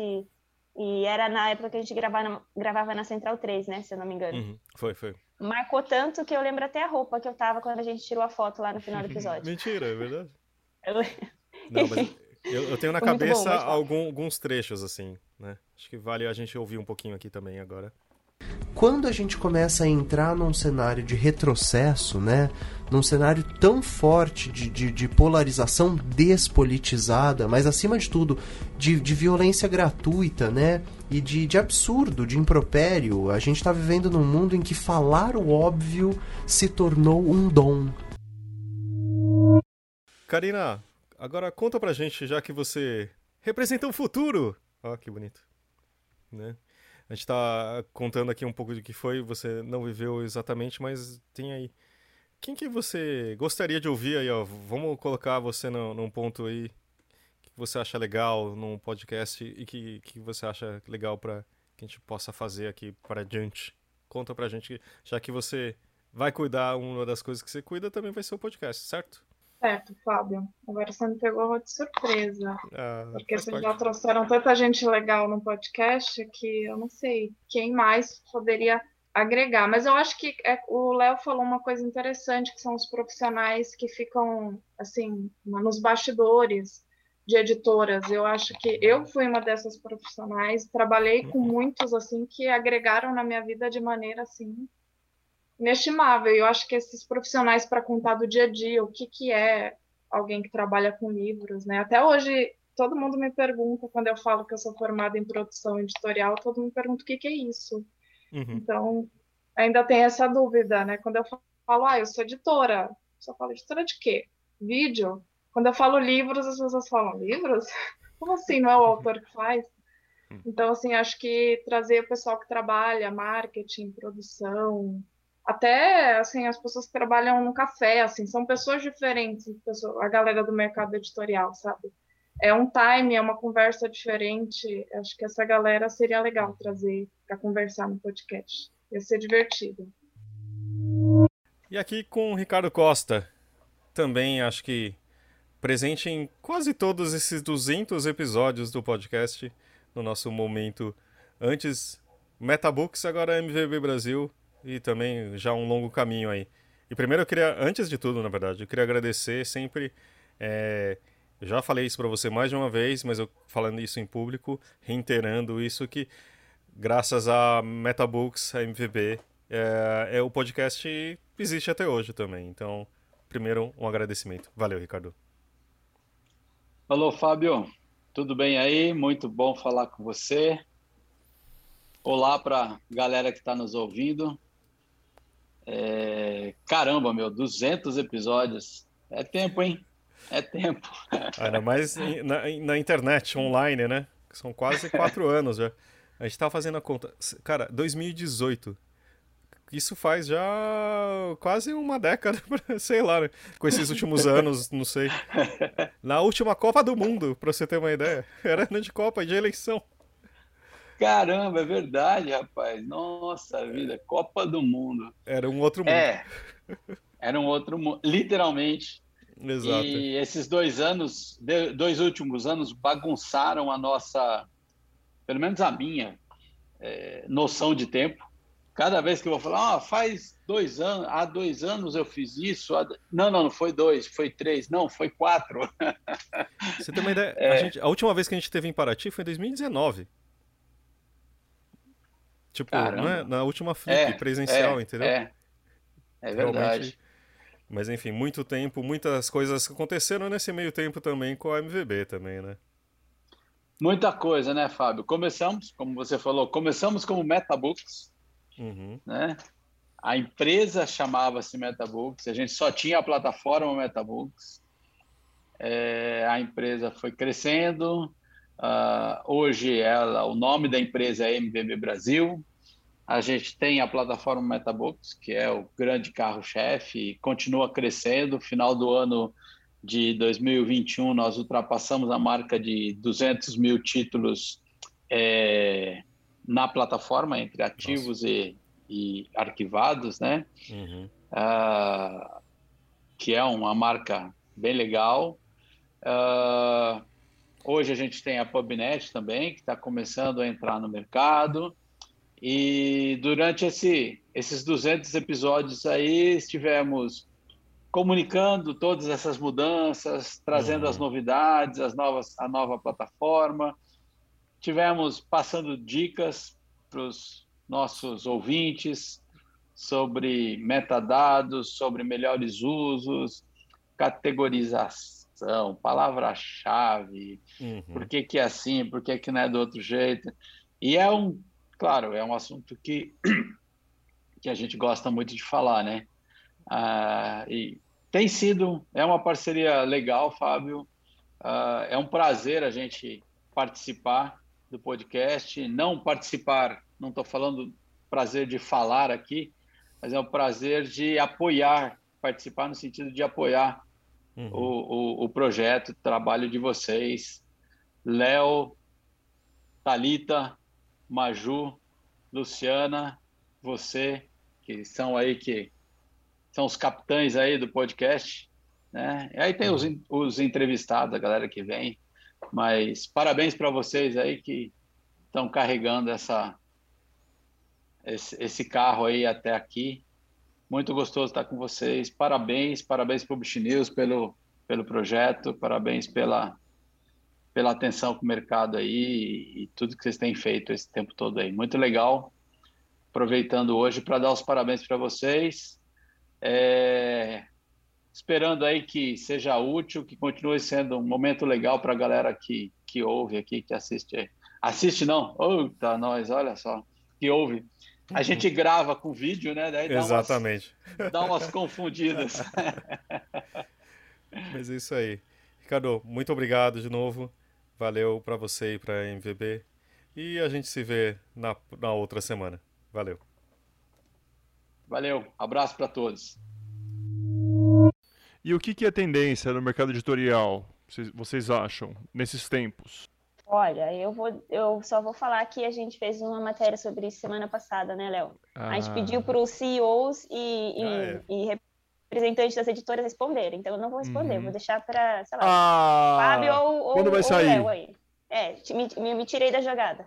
E era na época que a gente gravava na, gravava na Central 3, né? Se eu não me engano. Uhum, Foi, foi. Marcou tanto que eu lembro até a roupa que eu tava quando a gente tirou a foto lá no final do episódio. Mentira, é verdade? Eu- Não, mas eu, eu tenho na Foi bom, cabeça falar. algum- alguns trechos, assim, né? Acho que vale a gente ouvir um pouquinho aqui também agora. Quando a gente começa a entrar num cenário de retrocesso, né? Num cenário tão forte de, de, de polarização despolitizada, mas acima de tudo, de, de violência gratuita, né? E de, de absurdo, de impropério, a gente está vivendo num mundo em que falar o óbvio se tornou um dom. Karina, agora conta pra gente, já que você representa o futuro. Ó, que bonito. Né? A gente tá contando aqui um pouco de que foi, você não viveu exatamente, mas tem aí. Quem que você gostaria de ouvir aí, ó? Vamos colocar você no- num ponto aí que você acha legal num podcast e que, que você acha legal pra que a gente possa fazer aqui para adiante. Conta pra gente, já que você vai cuidar, uma das coisas que você cuida também vai ser o podcast, certo? Certo, Fábio. Agora você me pegou de surpresa. Ah, Porque vocês parte. já trouxeram tanta gente legal no podcast que eu não sei quem mais poderia agregar. Mas eu acho que é- o Léo falou uma coisa interessante, que são os profissionais que ficam, assim, nos bastidores de editoras. Eu acho que eu fui uma dessas profissionais, trabalhei com muitos, assim, que agregaram na minha vida de maneira, assim, inestimável. Eu acho que esses profissionais para contar do dia a dia, o que que é alguém que trabalha com livros, né? Até hoje todo mundo me pergunta quando eu falo que eu sou formada em produção editorial, todo mundo pergunta o que que é isso. Uhum. Então, ainda tem essa dúvida, né? Quando eu falo, ah, eu sou editora, só falo editora de quê? Vídeo. Quando eu falo livros, as pessoas falam, livros? Como assim? Não é o autor que faz? Então, assim, acho que trazer o pessoal que trabalha, marketing, produção, até, assim, as pessoas que trabalham no café, assim, são pessoas diferentes, a galera do mercado editorial, sabe? É um time, é uma conversa diferente. Acho que essa galera seria legal trazer para conversar no podcast. Ia ser divertido. E aqui com o Ricardo Costa, também acho que presente em quase todos esses 200 episódios do podcast, no nosso momento antes Metabooks, agora MVB Brasil e também já um longo caminho aí. E primeiro eu queria, antes de tudo, na verdade, eu queria agradecer sempre. é, já falei isso para você mais de uma vez, mas eu falando isso em público, reiterando isso que graças a Metabooks, a MVB, é, é, o podcast existe até hoje também. Então, primeiro um agradecimento. Valeu, Ricardo. Alô, Fábio. Tudo bem aí? Muito bom falar com você. Olá para galera que está nos ouvindo. É... Caramba, meu, 200 episódios. É tempo, hein? É tempo. Ainda mais na, na internet, online, né? São quase quatro anos já. A gente tava fazendo a conta. Cara, 2018. Isso faz já quase uma década, sei lá, né? com esses últimos anos, não sei. Na última Copa do Mundo, pra você ter uma ideia. Era ano de Copa, de eleição. Caramba, é verdade, rapaz. Nossa vida, Copa do Mundo. Era um outro mundo. É, era um outro mundo, literalmente. Exato. E esses dois anos, dois últimos anos, bagunçaram a nossa, pelo menos a minha, é, noção de tempo. Cada vez que eu vou falar, ah, faz dois anos, há dois anos eu fiz isso. Há... Não, não, não foi dois, foi três, não, foi quatro. Você tem uma ideia? É... A, gente, a última vez que a gente teve em Paraty foi em 2019. Tipo, é? na última flip é, presencial, é, entendeu? É, é verdade. Realmente... Mas enfim, muito tempo, muitas coisas aconteceram nesse meio tempo também com a MVB também, né? Muita coisa, né, Fábio? Começamos, como você falou, começamos como Metabooks, uhum. né? A empresa chamava-se Metabooks, a gente só tinha a plataforma Metabooks. É, a empresa foi crescendo, Uh, hoje ela, o nome da empresa é MVB Brasil. A gente tem a plataforma Metabooks, que é o grande carro-chefe e continua crescendo. Final do ano de 2021, nós ultrapassamos a marca de 200 mil títulos é, na plataforma, entre ativos e, e, arquivados, né? Uhum. Uh, que é uma marca bem legal. Uh, Hoje a gente tem a PubNet também, que está começando a entrar no mercado. E durante esse, esses 200 episódios aí, estivemos comunicando todas essas mudanças, trazendo uhum. as novidades, as novas, a nova plataforma. Tivemos passando dicas para os nossos ouvintes sobre metadados, sobre melhores usos, categorização palavra-chave, uhum. por que, que é assim, por que, que não é do outro jeito. E é um, claro, é um assunto que, que a gente gosta muito de falar, né? Ah, e tem sido, é uma parceria legal, Fábio. Ah, é um prazer a gente participar do podcast, não participar, não estou falando prazer de falar aqui, mas é um prazer de apoiar, participar no sentido de apoiar uhum. o, o, o, projeto, o trabalho de vocês. Léo, Talita, Maju, Luciana, você, que são aí que são os capitães aí do podcast, né? E aí tem os, uhum. os entrevistados, a galera que vem. Mas parabéns para vocês aí que estão carregando essa esse, esse carro aí até aqui. Muito gostoso estar com vocês. Parabéns, parabéns para o Publish News pelo, pelo projeto, parabéns pela, pela atenção com o mercado aí e, tudo que vocês têm feito esse tempo todo aí. Muito legal. Aproveitando hoje para dar os parabéns para vocês. É, esperando aí que seja útil, que continue sendo um momento legal para a galera que, que ouve aqui, que assiste. Assiste não? Eita, nós, olha só, que ouve. A gente grava com vídeo, né? Daí dá Exatamente. Umas, dá umas confundidas. Mas é isso aí. Ricardo, muito obrigado de novo. Valeu para você e para a MVB. E a gente se vê na, na outra semana. Valeu. Valeu. Abraço para todos. E o que, que é tendência no mercado editorial, vocês acham, nesses tempos? Olha, eu vou, eu só vou falar que a gente fez uma matéria sobre isso semana passada, né, Léo? Ah. A gente ah. pediu para os CEOs e, e, ah, é. e, representantes das editoras responderem, então eu não vou responder, uhum. vou deixar para, sei lá, ah, Fábio ou, quando vai ou sair? Léo aí. É, me, me, me tirei da jogada.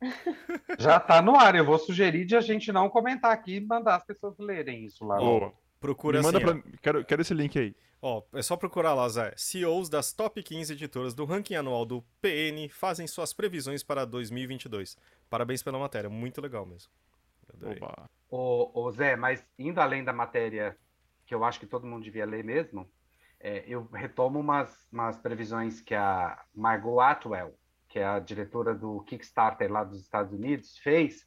Já está no ar, eu vou sugerir de a gente não comentar aqui e mandar as pessoas lerem isso lá. Oh. Procura Me manda assim, pra... quero, quero esse link aí. Ó, é só procurar lá, Zé. CEOs das top 15 editoras do ranking anual do PN fazem suas previsões para 2022. Parabéns pela matéria, muito legal mesmo. Adorei. Ô, ô, Zé, mas indo além da matéria que eu acho que todo mundo devia ler mesmo, é, eu retomo umas, umas previsões que a Margot Atwell, que é a diretora do Kickstarter lá dos Estados Unidos, fez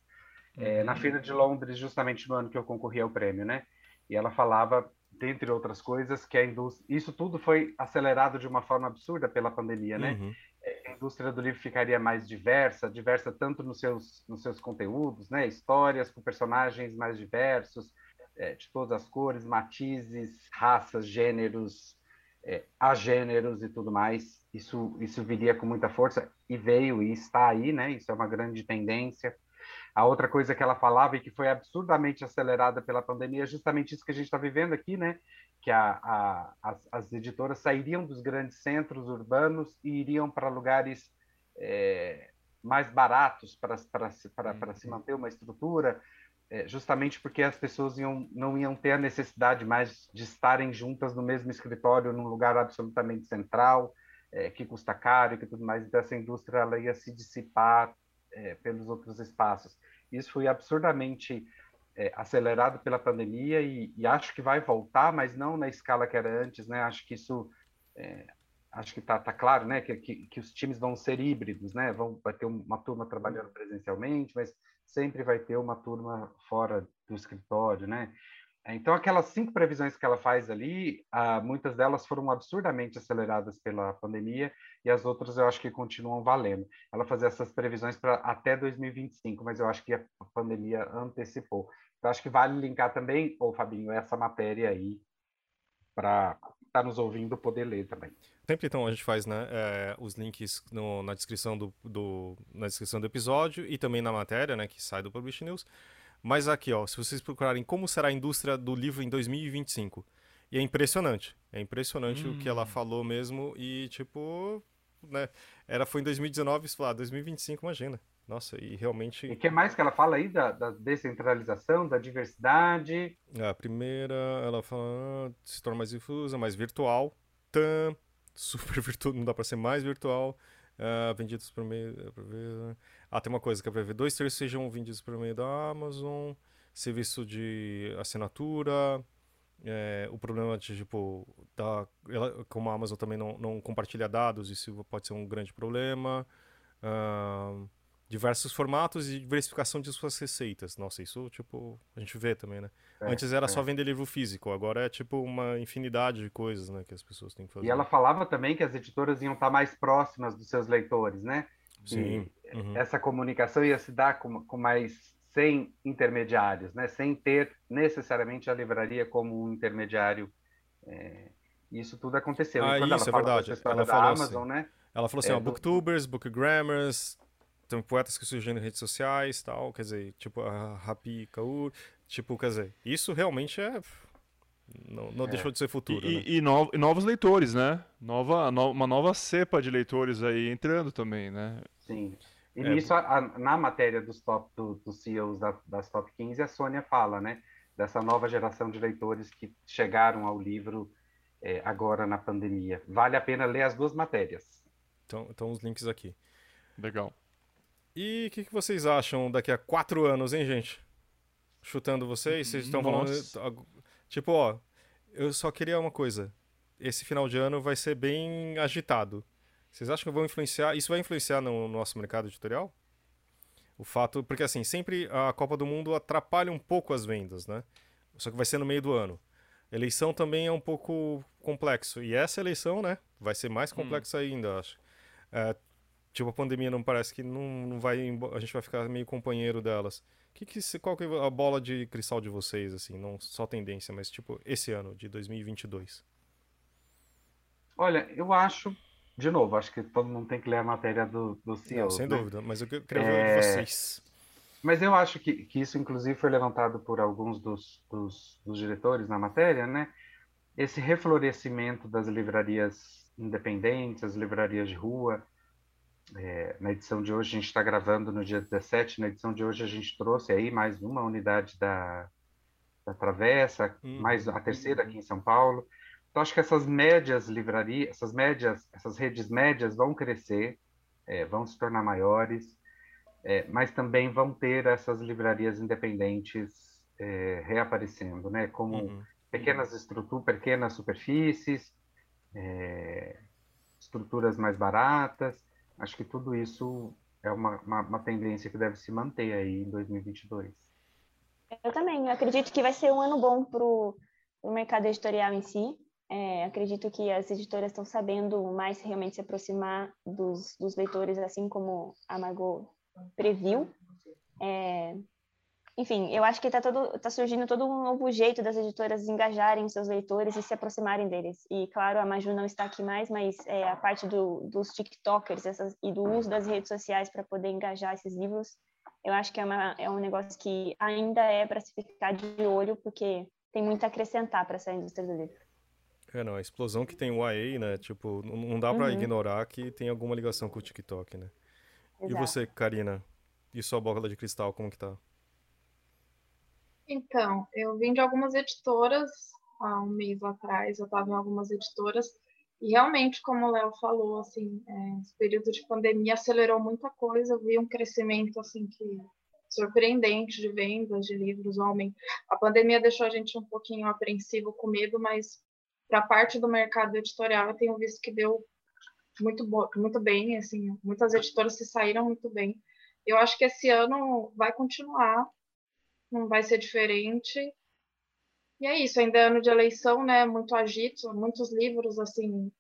é, na Feira de Londres, justamente no ano que eu concorri ao prêmio, né? E ela falava, dentre outras coisas, que a indústria... Isso tudo foi acelerado de uma forma absurda pela pandemia, né? Uhum. a indústria do livro ficaria mais diversa, diversa tanto nos seus, nos seus conteúdos, né? Histórias com personagens mais diversos, é, de todas as cores, matizes, raças, gêneros, é, agêneros e tudo mais. Isso, isso viria com muita força e veio e está aí, né? Isso é uma grande tendência. A outra coisa que ela falava e que foi absurdamente acelerada pela pandemia é justamente isso que a gente está vivendo aqui, né? Que a, a, as, as, editoras sairiam dos grandes centros urbanos e iriam para lugares é, mais baratos para se manter uma estrutura, é, justamente porque as pessoas iam, não iam ter a necessidade mais de estarem juntas no mesmo escritório, num lugar absolutamente central, é, que custa caro e que tudo mais. Então, essa indústria ela ia se dissipar é, pelos outros espaços. Isso foi absurdamente é, acelerado pela pandemia e, e, acho que vai voltar, mas não na escala que era antes, né? Acho que isso, é, acho que está tá claro, né? Que, que, que, os times vão ser híbridos, né? Vão, vai ter uma turma trabalhando presencialmente, mas sempre vai ter uma turma fora do escritório, né? Então, aquelas cinco previsões que ela faz ali, ah, muitas delas foram absurdamente aceleradas pela pandemia e as outras eu acho que continuam valendo. Ela fazia essas previsões para até 2025, mas eu acho que a pandemia antecipou. Então, acho que vale linkar também, ô Fabinho, essa matéria aí para estar tá nos ouvindo poder ler também. Sempre então a gente faz né, é, os links no, na, descrição do, do, na descrição do episódio e também na matéria né, que sai do Publish News. Mas aqui, ó, se vocês procurarem como será a indústria do livro em 2025. E é impressionante. É impressionante hum. o que ela falou mesmo. E, tipo, né? Era, foi em 2019, você falou, ah, 2025, imagina. Nossa, e realmente. E o que mais que ela fala aí da, da, descentralização, da diversidade? A primeira, ela fala, ah, se torna mais difusa, mais virtual. Tam, super virtual, não dá para ser mais virtual. Uh, vendidos por meio. Ah, tem uma coisa que é para dois terços sejam vendidos por meio da Amazon, serviço de assinatura. É, o problema de, tipo, da, ela, como a Amazon também não, não compartilha dados, isso pode ser um grande problema. Uh, diversos formatos e diversificação de suas receitas. Nossa, isso, tipo, a gente vê também, né? É, Antes era é. só vender livro físico, agora é, tipo, uma infinidade de coisas, né, que as pessoas têm que fazer. E ela falava também que as editoras iam estar mais próximas dos seus leitores, né? Sim. Uhum. Essa comunicação ia se dar com, com mais sem intermediários, né? Sem ter necessariamente a livraria como um intermediário. É... Isso tudo aconteceu. Ah, isso é verdade. Ela falou Amazon, assim. né? Ela falou assim, É, ó, do- booktubers, bookgrammers, tem poetas que surgiram em redes sociais, tal, quer dizer, tipo a Rapi Kaur, tipo, quer dizer, isso realmente é não, não É. deixou de ser futuro, E, né? e- e no- e novos leitores, né? Nova, no- uma nova cepa de leitores aí entrando também, né? Sim. E É, nisso, a- a- na matéria dos, top, do- dos CEOs da- das top 15, a Sônia fala, né? Dessa nova geração de leitores que chegaram ao livro é, agora na pandemia. Vale a pena ler as duas matérias. Então, então os links aqui. Legal. E o que, que vocês acham daqui a quatro anos, hein, gente? Chutando vocês, vocês estão falando. Tipo, ó, eu só queria uma coisa. Esse final de ano vai ser bem agitado. Vocês acham que vão influenciar? Isso vai influenciar no nosso mercado editorial? O fato. Porque assim, sempre a Copa do Mundo atrapalha um pouco as vendas, né? Só que vai ser no meio do ano. Eleição também é um pouco complexo. E essa eleição, né? Vai ser mais complexa ainda, acho. É, tipo, a pandemia não parece que não, não vai. A gente vai ficar meio companheiro delas. Que que, se- qual que é a bola de cristal de vocês, assim? Não só tendência, mas tipo, esse ano de 2022. Olha, eu acho, de novo, acho que todo mundo tem que ler a matéria do, do Não, CEOs, sem né? dúvida. Mas eu que- queria ver É, de vocês. Mas eu acho que, que isso, inclusive, foi levantado por alguns dos, dos, dos diretores na matéria, né? Esse reflorescimento das livrarias independentes, as livrarias de rua. É, na edição de hoje, a gente está gravando no dia 17, na edição de hoje a gente trouxe aí mais uma unidade da, da Travessa, mais a terceira aqui em São Paulo. Então, acho que essas médias livrarias, essas médias, essas redes médias vão crescer, é, vão se tornar maiores, é, mas também vão ter essas livrarias independentes é, reaparecendo, né? Como pequenas estruturas, pequenas superfícies, é, estruturas mais baratas. Acho que tudo isso é uma, uma, uma tendência que deve se manter aí em 2022. Eu também. Eu acredito que vai ser um ano bom para o mercado editorial em si. É, acredito que as editoras estão sabendo mais realmente se aproximar dos, dos leitores, assim como a Margot previu. É, enfim, eu acho que está tá surgindo todo um novo jeito das editoras engajarem seus leitores e se aproximarem deles. E, claro, a Maju não está aqui mais, mas é, a parte do, dos TikTokers essas, e do uso das redes sociais para poder engajar esses livros, eu acho que é, uma, é um negócio que ainda é para se ficar de olho, porque tem muito a acrescentar para essa indústria do livro. É, não, a explosão que tem o AE, né? Tipo, não dá para Uhum. ignorar que tem alguma ligação com o TikTok, né? E Exato. você, Karina? E sua bola de cristal, como que tá? Então, eu vim de algumas editoras há um mês atrás, eu estava em algumas editoras, e realmente, como o Léo falou, assim, é, esse período de pandemia acelerou muita coisa, eu vi um crescimento, assim, que surpreendente de vendas de livros, aumento. A pandemia deixou a gente um pouquinho apreensivo, com medo, mas para parte do mercado editorial, eu tenho visto que deu muito, muito bem, assim, muitas editoras se saíram muito bem. Eu acho que esse ano vai continuar, não vai ser diferente. E é isso, ainda é ano de eleição, né? Muito agito, muitos livros assim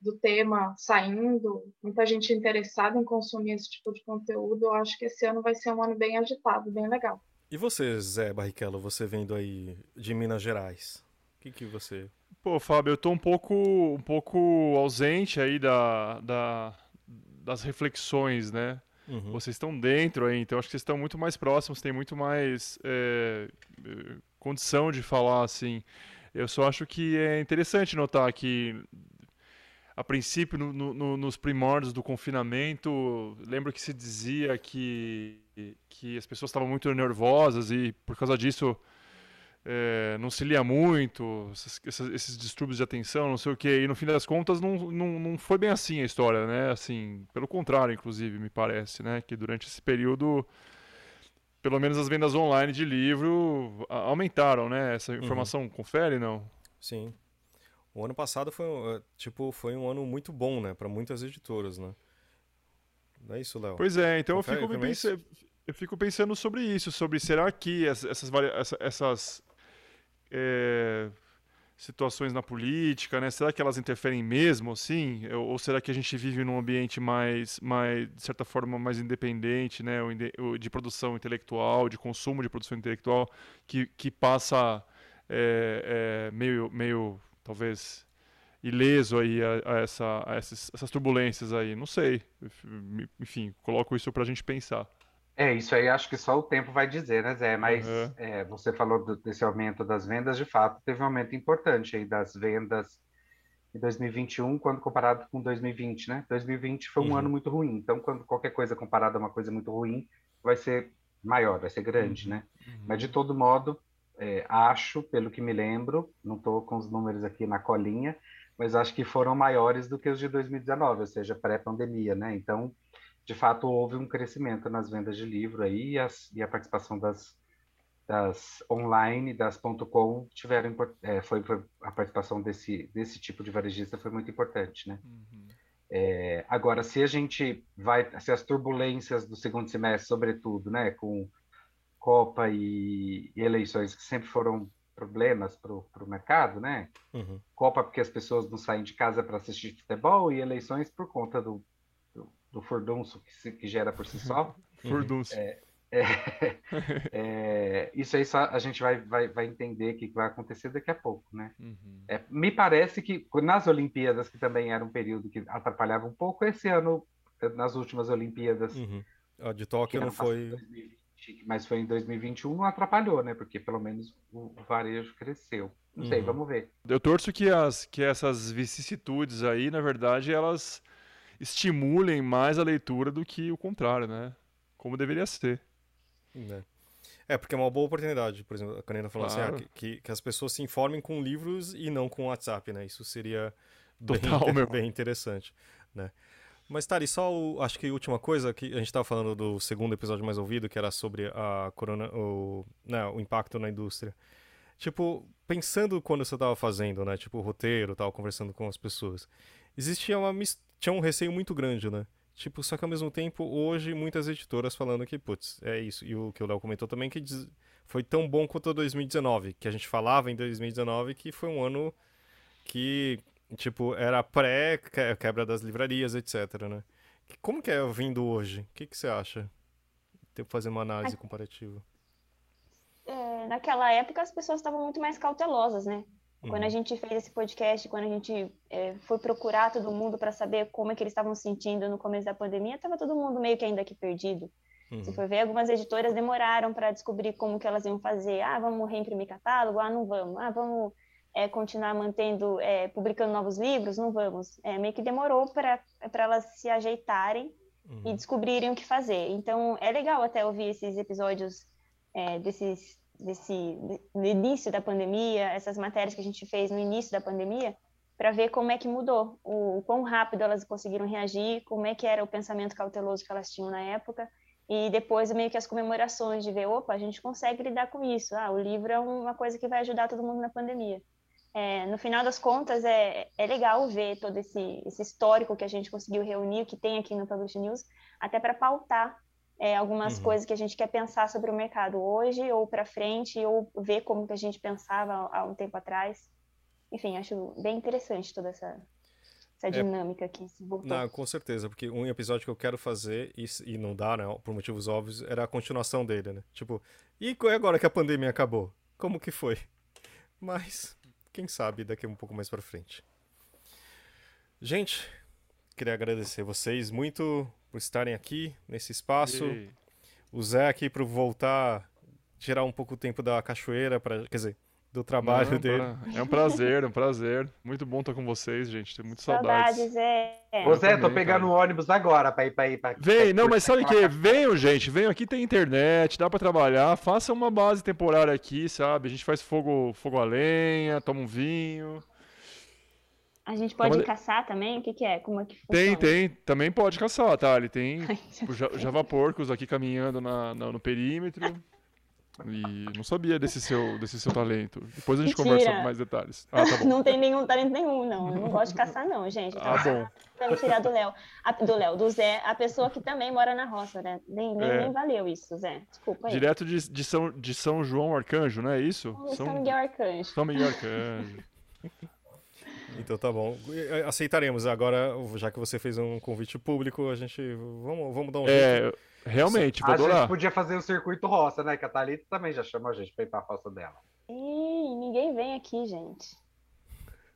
do tema saindo, muita gente interessada em consumir esse tipo de conteúdo. Eu acho que esse ano vai ser um ano bem agitado, bem legal. E você, Zé Barrichello, você vendo aí de Minas Gerais? O que que você... Pô, Fábio, eu tô um pouco, um pouco ausente aí da, da, das reflexões, né? Uhum. Vocês estão dentro aí, então acho que vocês estão muito mais próximos, têm muito mais é, eh, condição de falar, assim. Eu só acho que é interessante notar que, a princípio, no- no- nos primórdios do confinamento, lembro que se dizia que, que as pessoas estavam muito nervosas e, por causa disso, é, não se lia muito, essas- essas- esses distúrbios de atenção, não sei o quê, e no fim das contas não, não, não foi bem assim a história, né? Assim, pelo contrário, inclusive, me parece, né? Que durante esse período, pelo menos as vendas online de livro aumentaram, né? Essa informação confere, não? Sim. O ano passado foi, um, eh, tipo, foi um ano muito bom, né? Pra muitas editoras, né? Não é isso, Léo? Pois é, então eu Confere fico, isso? pensando, eu fico pensando sobre isso, sobre será que ess- essas, varia- essa- essas é, situações na política, né? Será que elas interferem mesmo, assim? Ou, ou será que a gente vive num ambiente mais, mais de certa forma, mais independente, né? De produção intelectual, de consumo de produção intelectual, que, que passa é, é, meio, meio, talvez, ileso aí a, a essa, a essas, essas turbulências aí? Não sei. Enfim, coloco isso pra gente pensar. É, isso aí acho que só o tempo vai dizer, né, Zé? Mas Uhum. é, você falou do- desse aumento das vendas, de fato, teve um aumento importante aí das vendas em 2021, quando comparado com 2020, né? 2020 foi um Uhum. ano muito ruim, então quando qualquer coisa comparada a uma coisa muito ruim, vai ser maior, vai ser grande, né? Mas de todo modo, é, acho, pelo que me lembro, não estou com os números aqui na colinha, mas acho que foram maiores do que os de 2019, ou seja, pré-pandemia, né? Então, de fato, houve um crescimento nas vendas de livro aí e, as- e a participação das, das online, das .com, tiveram, é, foi, foi- a participação desse, desse tipo de varejista foi muito importante, né? É, agora, se a gente vai, se as turbulências do segundo semestre, sobretudo, né, com Copa e, e eleições que sempre foram problemas para o mercado, né? Uhum. Copa porque as pessoas não saem de casa para assistir futebol e eleições por conta do, do, furdunço que, se- que gera por si só. Furdunço. É, é, é, isso aí só a gente vai, vai, vai entender o que vai acontecer daqui a pouco, né? É, me parece que nas Olimpíadas, que também era um período que atrapalhava um pouco, esse ano, nas últimas Olimpíadas, Uhum. A de Tóquio não foi... passado, 2020, mas foi em 2021, não atrapalhou, né? Porque pelo menos o varejo cresceu. Não sei, Uhum. vamos ver. Eu torço que, as, que essas vicissitudes aí, na verdade, elas estimulem mais a leitura do que o contrário, né? Como deveria ser. né? É, porque é uma boa oportunidade, por exemplo, a Karina falou Claro. assim, ah, que, que, as pessoas se informem com livros e não com WhatsApp, né? Isso seria bem, Total, meu. bem interessante, né? Mas, Tari, só o, acho que a última coisa, que a gente estava falando do segundo episódio mais ouvido, que era sobre a corona, o, né, o impacto na indústria. Tipo, pensando quando você estava fazendo, né? Tipo, o roteiro, tal, conversando com as pessoas. Existia uma mis- tinha um receio muito grande, né? Tipo, só que ao mesmo tempo, hoje, muitas editoras falando que, putz, é isso. E o que o Léo comentou também, que diz- foi tão bom quanto 2019, que a gente falava em 2019 que foi um ano que, tipo, era pré-quebra das livrarias, etc, né? Como que é vindo hoje? O que, que você acha? Ter que fazer uma análise comparativa. É, naquela época as pessoas estavam muito mais cautelosas, né? Quando a Uhum. gente fez esse podcast, quando a gente é, foi procurar todo mundo para saber como é que eles estavam se sentindo no começo da pandemia, estava todo mundo meio que ainda aqui perdido. Se Uhum. for ver, algumas editoras demoraram para descobrir como que elas iam fazer. Ah, vamos reimprimir catálogo? Ah, não vamos. Ah, vamos é, continuar mantendo, é, publicando novos livros? Não vamos. É, meio que demorou para elas se ajeitarem e descobrirem o que fazer. Então, é legal até ouvir esses episódios é, desses, desse, início da pandemia, essas matérias que a gente fez no início da pandemia, para ver como é que mudou, o, o quão rápido elas conseguiram reagir, como é que era o pensamento cauteloso que elas tinham na época, e depois meio que as comemorações de ver, opa, a gente consegue lidar com isso, ah, o livro é uma coisa que vai ajudar todo mundo na pandemia. É, no final das contas, é, é legal ver todo esse, esse histórico que a gente conseguiu reunir, que tem aqui no Publish News, até para pautar é, algumas Uhum. coisas que a gente quer pensar sobre o mercado hoje ou para frente, ou ver como que a gente pensava há um tempo atrás. Enfim, acho bem interessante toda essa, essa dinâmica que se voltou. Não, com certeza, porque um episódio que eu quero fazer, e, e não dá, né, por motivos óbvios, era a continuação dele, né? Tipo, e agora que a pandemia acabou? Como que foi? Mas, quem sabe daqui um pouco mais pra frente. Gente, queria agradecer vocês muito por estarem aqui nesse espaço. Ei. O Zé aqui por voltar, tirar um pouco o tempo da cachoeira, pra, quer dizer, do trabalho Não, dele. pra- É um prazer, é um prazer. Muito bom estar com vocês, gente. Tenho muitas saudades. Saudades, é. Ô Zé, tô pegando o ônibus agora pra ir pra ir pra. Vem, não, mas sabe o que? que? Venham, gente, venham aqui, tem internet, dá pra trabalhar, faça uma base temporária aqui, sabe? A gente faz fogo, fogo a lenha, toma um vinho. A gente pode Toma- caçar também? O que, que é? Como é que Tem, funciona? tem, também pode caçar, tá? Ele tem o ja- Java Porcos aqui caminhando na, na- no perímetro. E não sabia desse seu, desse seu talento. Depois a gente Mentira. conversa mais detalhes. Ah, tá. Não tem nenhum talento nenhum, não. Eu não gosto de caçar, não, gente. Eu Ah, bom. tentando tirar do Léo. Do Léo, do Zé, a pessoa que também mora na roça, né? Nem, nem, É. nem valeu isso, Zé. Desculpa aí. Direto de, de, São, de São João Arcanjo, não é isso? São Miguel Arcanjo. São Miguel Arcanjo. Então tá bom. Aceitaremos. Agora, já que você fez um convite público, a gente. Vamos, vamos dar um É, jeito. realmente, vou A gente adorar. podia fazer o circuito roça, né? Que a Thalita também já chamou a gente pra ir pra roça dela. Ih, ninguém vem aqui, gente.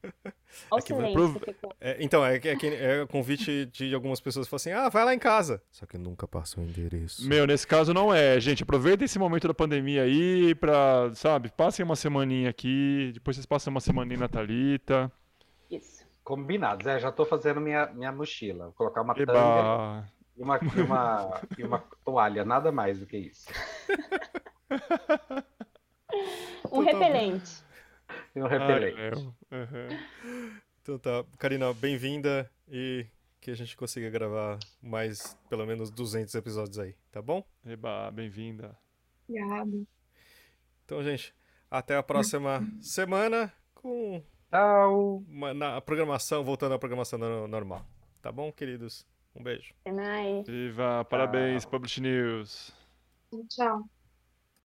Olha vai silêncio. prov-. É, então, é, que- é, é convite de algumas pessoas que falam assim: ah, vai lá em casa. Só que nunca passa o endereço. Meu, nesse caso não é, gente. Aproveitem esse momento da pandemia aí pra, sabe, passem uma semaninha aqui, depois vocês passam uma semaninha na Thalita. Combinado, Zé. Já tô fazendo minha, minha mochila. Vou colocar uma Eba. tanga e uma, e, uma, e uma toalha. Nada mais do que isso. Um repelente. E um repelente. Léo. Aham. Então tá. Karina, bem-vinda e que a gente consiga gravar mais, pelo menos 200 episódios aí, tá bom? Eba, bem-vinda. Obrigada. Então, gente, até a próxima semana com Tchau. uma, na, a programação, voltando à programação no- normal. Tá bom, queridos? Um beijo. Até mais. Viva, parabéns, Publish News. Tchau.